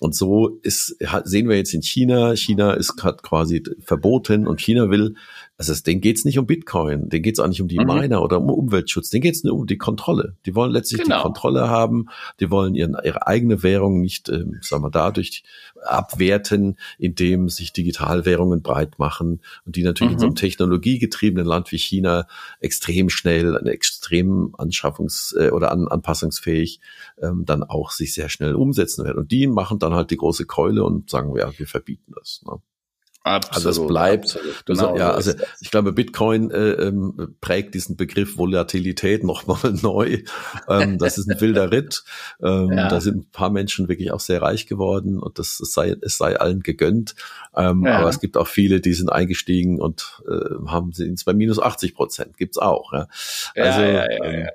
Und so ist, sehen wir jetzt in China. China ist hat quasi verboten und China will also denen geht's nicht um Bitcoin, denen geht's auch nicht um die mhm. Miner oder um Umweltschutz, denen geht's nur um die Kontrolle. Die wollen letztlich genau. die Kontrolle haben, die wollen ihren, ihre eigene Währung nicht, ähm, sagen wir, dadurch abwerten, indem sich Digitalwährungen breit machen und die natürlich mhm. in so einem mhm. technologiegetriebenen Land wie China extrem schnell, extrem anschaffungs- äh, oder an, anpassungsfähig ähm, dann auch sich sehr schnell umsetzen werden. Und die machen dann halt die große Keule und sagen, ja, wir verbieten das. Ne? Absolut, also es bleibt, absolut, genau ja, also ich glaube, Bitcoin äh, ähm, prägt diesen Begriff Volatilität nochmal neu. Ähm, das ist ein wilder Ritt. Ähm, ja. Da sind ein paar Menschen wirklich auch sehr reich geworden und das es sei, es sei allen gegönnt. Ähm, ja. Aber es gibt auch viele, die sind eingestiegen und äh, haben sie bei minus 80 Prozent. Gibt's auch. Ja. Also ähm,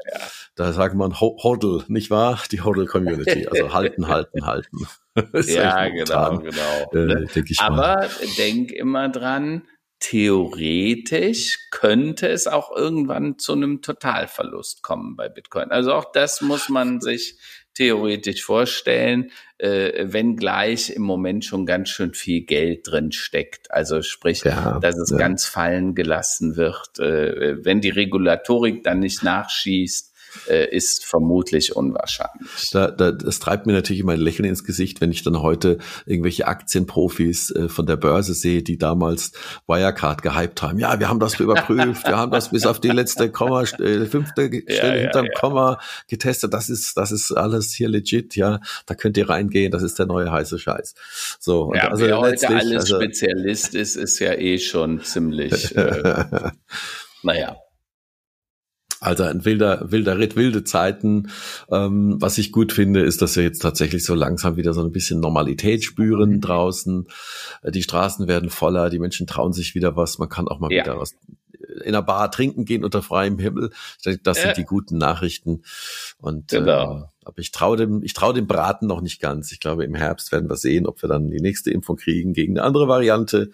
da sagt man Hodl, nicht wahr? Die Hodl Community. Also halten, halten, halten. ja, genau, genau. Äh, denk Aber denk immer dran, theoretisch könnte es auch irgendwann zu einem Totalverlust kommen bei Bitcoin. Also auch das muss man sich theoretisch vorstellen, äh, wenn gleich im Moment schon ganz schön viel Geld drin steckt. Also sprich, ja, dass es ja. ganz fallen gelassen wird, äh, wenn die Regulatorik dann nicht nachschießt äh, ist vermutlich unwahrscheinlich. Da, da, das treibt mir natürlich immer ein Lächeln ins Gesicht, wenn ich dann heute irgendwelche Aktienprofis äh, von der Börse sehe, die damals Wirecard gehypt haben. Ja, wir haben das überprüft, wir haben das bis auf die letzte Komma, äh, fünfte Stelle ja, ja, hinterm ja. Komma getestet. Das ist, das ist alles hier legit, ja. Da könnt ihr reingehen, das ist der neue heiße Scheiß. So, und ja, also wer heute alles also, Spezialist ist, ist ja eh schon ziemlich, äh, naja. Also ein wilder, wilder Ritt, wilde Zeiten. Ähm, was ich gut finde, ist, dass wir jetzt tatsächlich so langsam wieder so ein bisschen Normalität spüren mhm. draußen. Äh, die Straßen werden voller, die Menschen trauen sich wieder was. Man kann auch mal ja. wieder was in einer Bar trinken gehen unter freiem Himmel. Das sind die guten Nachrichten. Und genau. äh, aber ich traue dem, ich traue dem Braten noch nicht ganz. Ich glaube, im Herbst werden wir sehen, ob wir dann die nächste Impfung kriegen gegen eine andere Variante.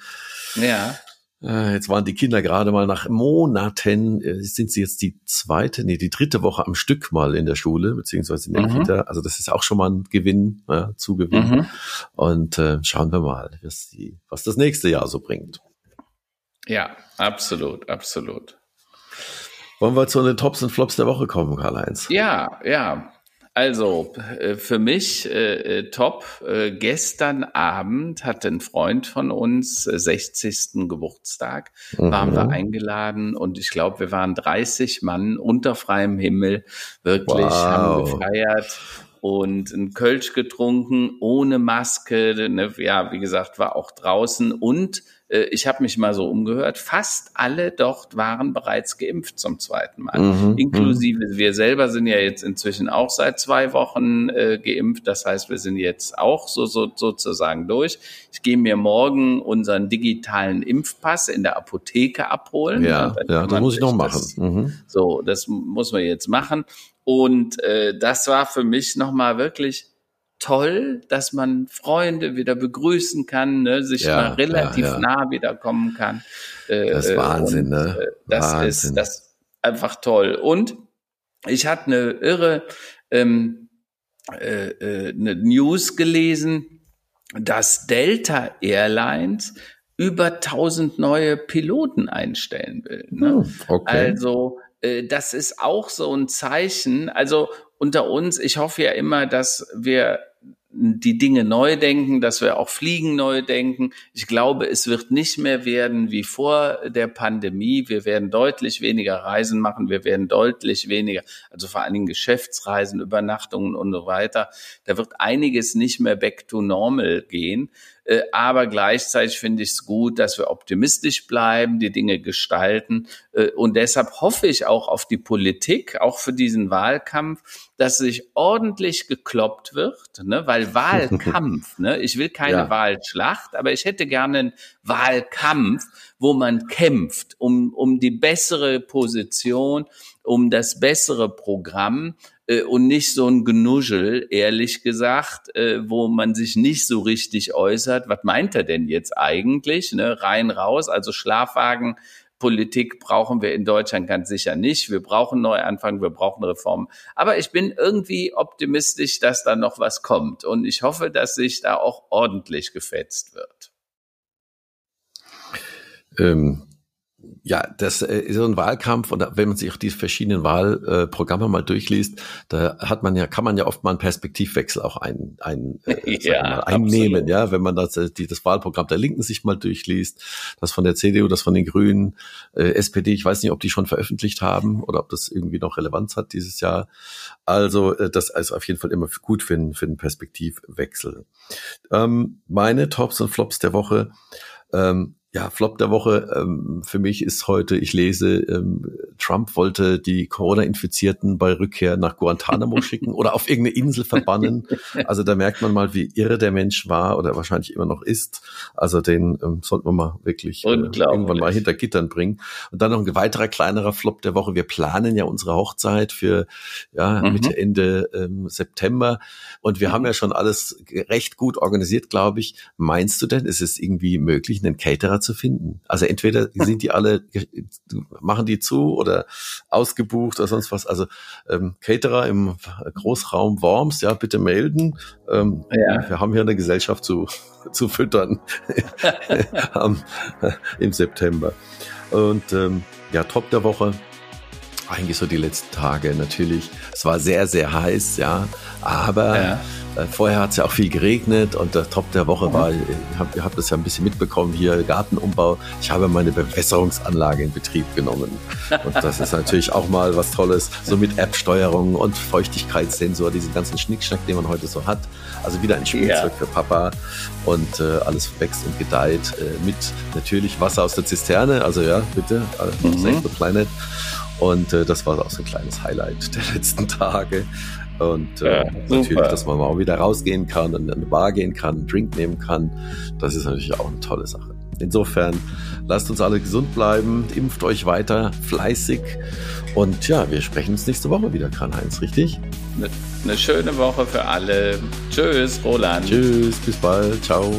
Ja. Äh, jetzt waren die Kinder gerade mal nach Monaten, äh, sind sie jetzt die zweite, nee, die dritte Woche am Stück mal in der Schule, beziehungsweise in der mhm. Kita. Also das ist auch schon mal ein Gewinn, ja, Zugewinn. Mhm. Und äh, schauen wir mal, was, die, was das nächste Jahr so bringt. Ja, absolut, absolut. Wollen wir zu den Tops und Flops der Woche kommen, Karl-Heinz? Ja, ja. Also äh, für mich äh, äh, top. Äh, gestern Abend hatte ein Freund von uns äh, 60. Geburtstag, mhm. waren wir eingeladen und ich glaube, wir waren 30 Mann unter freiem Himmel, wirklich wow. haben gefeiert und ein Kölsch getrunken, ohne Maske. Ne, ja, wie gesagt, war auch draußen und ich habe mich mal so umgehört, fast alle dort waren bereits geimpft zum zweiten Mal. Mhm, Inklusive mhm. wir selber sind ja jetzt inzwischen auch seit zwei Wochen äh, geimpft. Das heißt, wir sind jetzt auch so, so sozusagen durch. Ich gehe mir morgen unseren digitalen Impfpass in der Apotheke abholen. Ja, ja, das muss ich noch machen. Das, mhm. So, das muss man jetzt machen. Und äh, das war für mich nochmal wirklich toll, dass man Freunde wieder begrüßen kann, ne, sich ja, mal relativ ja, ja. nah wiederkommen kann. Äh, das ist Wahnsinn, und, ne? Äh, das Wahnsinn. ist das ist einfach toll. Und ich hatte eine irre ähm, äh, äh, eine News gelesen, dass Delta Airlines über 1000 neue Piloten einstellen will. Ne? Hm, okay. Also äh, das ist auch so ein Zeichen. Also unter uns, ich hoffe ja immer, dass wir die Dinge neu denken, dass wir auch Fliegen neu denken. Ich glaube, es wird nicht mehr werden wie vor der Pandemie. Wir werden deutlich weniger Reisen machen. Wir werden deutlich weniger, also vor allen Dingen Geschäftsreisen, Übernachtungen und so weiter. Da wird einiges nicht mehr back to normal gehen. Äh, aber gleichzeitig finde ich es gut, dass wir optimistisch bleiben, die Dinge gestalten. Äh, und deshalb hoffe ich auch auf die Politik, auch für diesen Wahlkampf, dass sich ordentlich gekloppt wird, ne? weil Wahlkampf, ne? ich will keine ja. Wahlschlacht, aber ich hätte gerne einen Wahlkampf, wo man kämpft um, um die bessere Position, um das bessere Programm äh, und nicht so ein Genuschel, ehrlich gesagt, äh, wo man sich nicht so richtig äußert. Was meint er denn jetzt eigentlich? Ne? Rein raus, also Schlafwagen Politik brauchen wir in Deutschland ganz sicher nicht. Wir brauchen Neuanfang, wir brauchen Reformen. Aber ich bin irgendwie optimistisch, dass da noch was kommt. Und ich hoffe, dass sich da auch ordentlich gefetzt wird. Ähm, ja, das äh, ist so ein Wahlkampf und wenn man sich auch die verschiedenen Wahlprogramme mal durchliest, da hat man ja, kann man ja oft mal einen Perspektivwechsel auch ein, ein, äh, ja, mal, einnehmen, absolut. ja, wenn man das, äh, die, das Wahlprogramm der Linken sich mal durchliest, das von der CDU, das von den Grünen, äh, SPD, ich weiß nicht, ob die schon veröffentlicht haben oder ob das irgendwie noch Relevanz hat dieses Jahr. Also äh, das ist auf jeden Fall immer gut für einen, für einen Perspektivwechsel. Ähm, meine Tops und Flops der Woche ähm, ja, Flop der Woche ähm, für mich ist heute, ich lese, ähm, Trump wollte die Corona-Infizierten bei Rückkehr nach Guantanamo schicken oder auf irgendeine Insel verbannen. Also da merkt man mal, wie irre der Mensch war oder wahrscheinlich immer noch ist. Also den ähm, sollten wir mal wirklich äh, irgendwann mal hinter Gittern bringen. Und dann noch ein weiterer kleinerer Flop der Woche. Wir planen ja unsere Hochzeit für ja, mhm. Mitte, Ende ähm, September. Und wir mhm. haben ja schon alles recht gut organisiert, glaube ich. Meinst du denn, ist es irgendwie möglich, einen Caterer zu finden. Also entweder sind die alle, machen die zu oder ausgebucht oder sonst was. Also ähm, Caterer im Großraum Worms, ja, bitte melden. Ähm, ja. Wir haben hier eine Gesellschaft zu, zu füttern im September. Und ähm, ja, Top der Woche eigentlich so die letzten Tage natürlich. Es war sehr, sehr heiß, ja. Aber ja. Äh, vorher hat es ja auch viel geregnet und der Top der Woche war, ihr habt, habt das ja ein bisschen mitbekommen hier, Gartenumbau. Ich habe meine Bewässerungsanlage in Betrieb genommen. Und das ist natürlich auch mal was Tolles, so mit App-Steuerung und Feuchtigkeitssensor, diesen ganzen Schnickschnack, den man heute so hat. Also wieder ein Spielzeug ja. für Papa und äh, alles wächst und gedeiht äh, mit natürlich Wasser aus der Zisterne. Also ja, bitte, äh, mhm. Save the Planet. Und äh, das war auch so ein kleines Highlight der letzten Tage. Und äh, ja, natürlich, dass man mal auch wieder rausgehen kann und in eine Bar gehen kann, einen Drink nehmen kann. Das ist natürlich auch eine tolle Sache. Insofern, lasst uns alle gesund bleiben, impft euch weiter fleißig und ja, wir sprechen uns nächste Woche wieder, Karl-Heinz, richtig? Eine, eine schöne Woche für alle. Tschüss, Roland. Tschüss, bis bald. Ciao.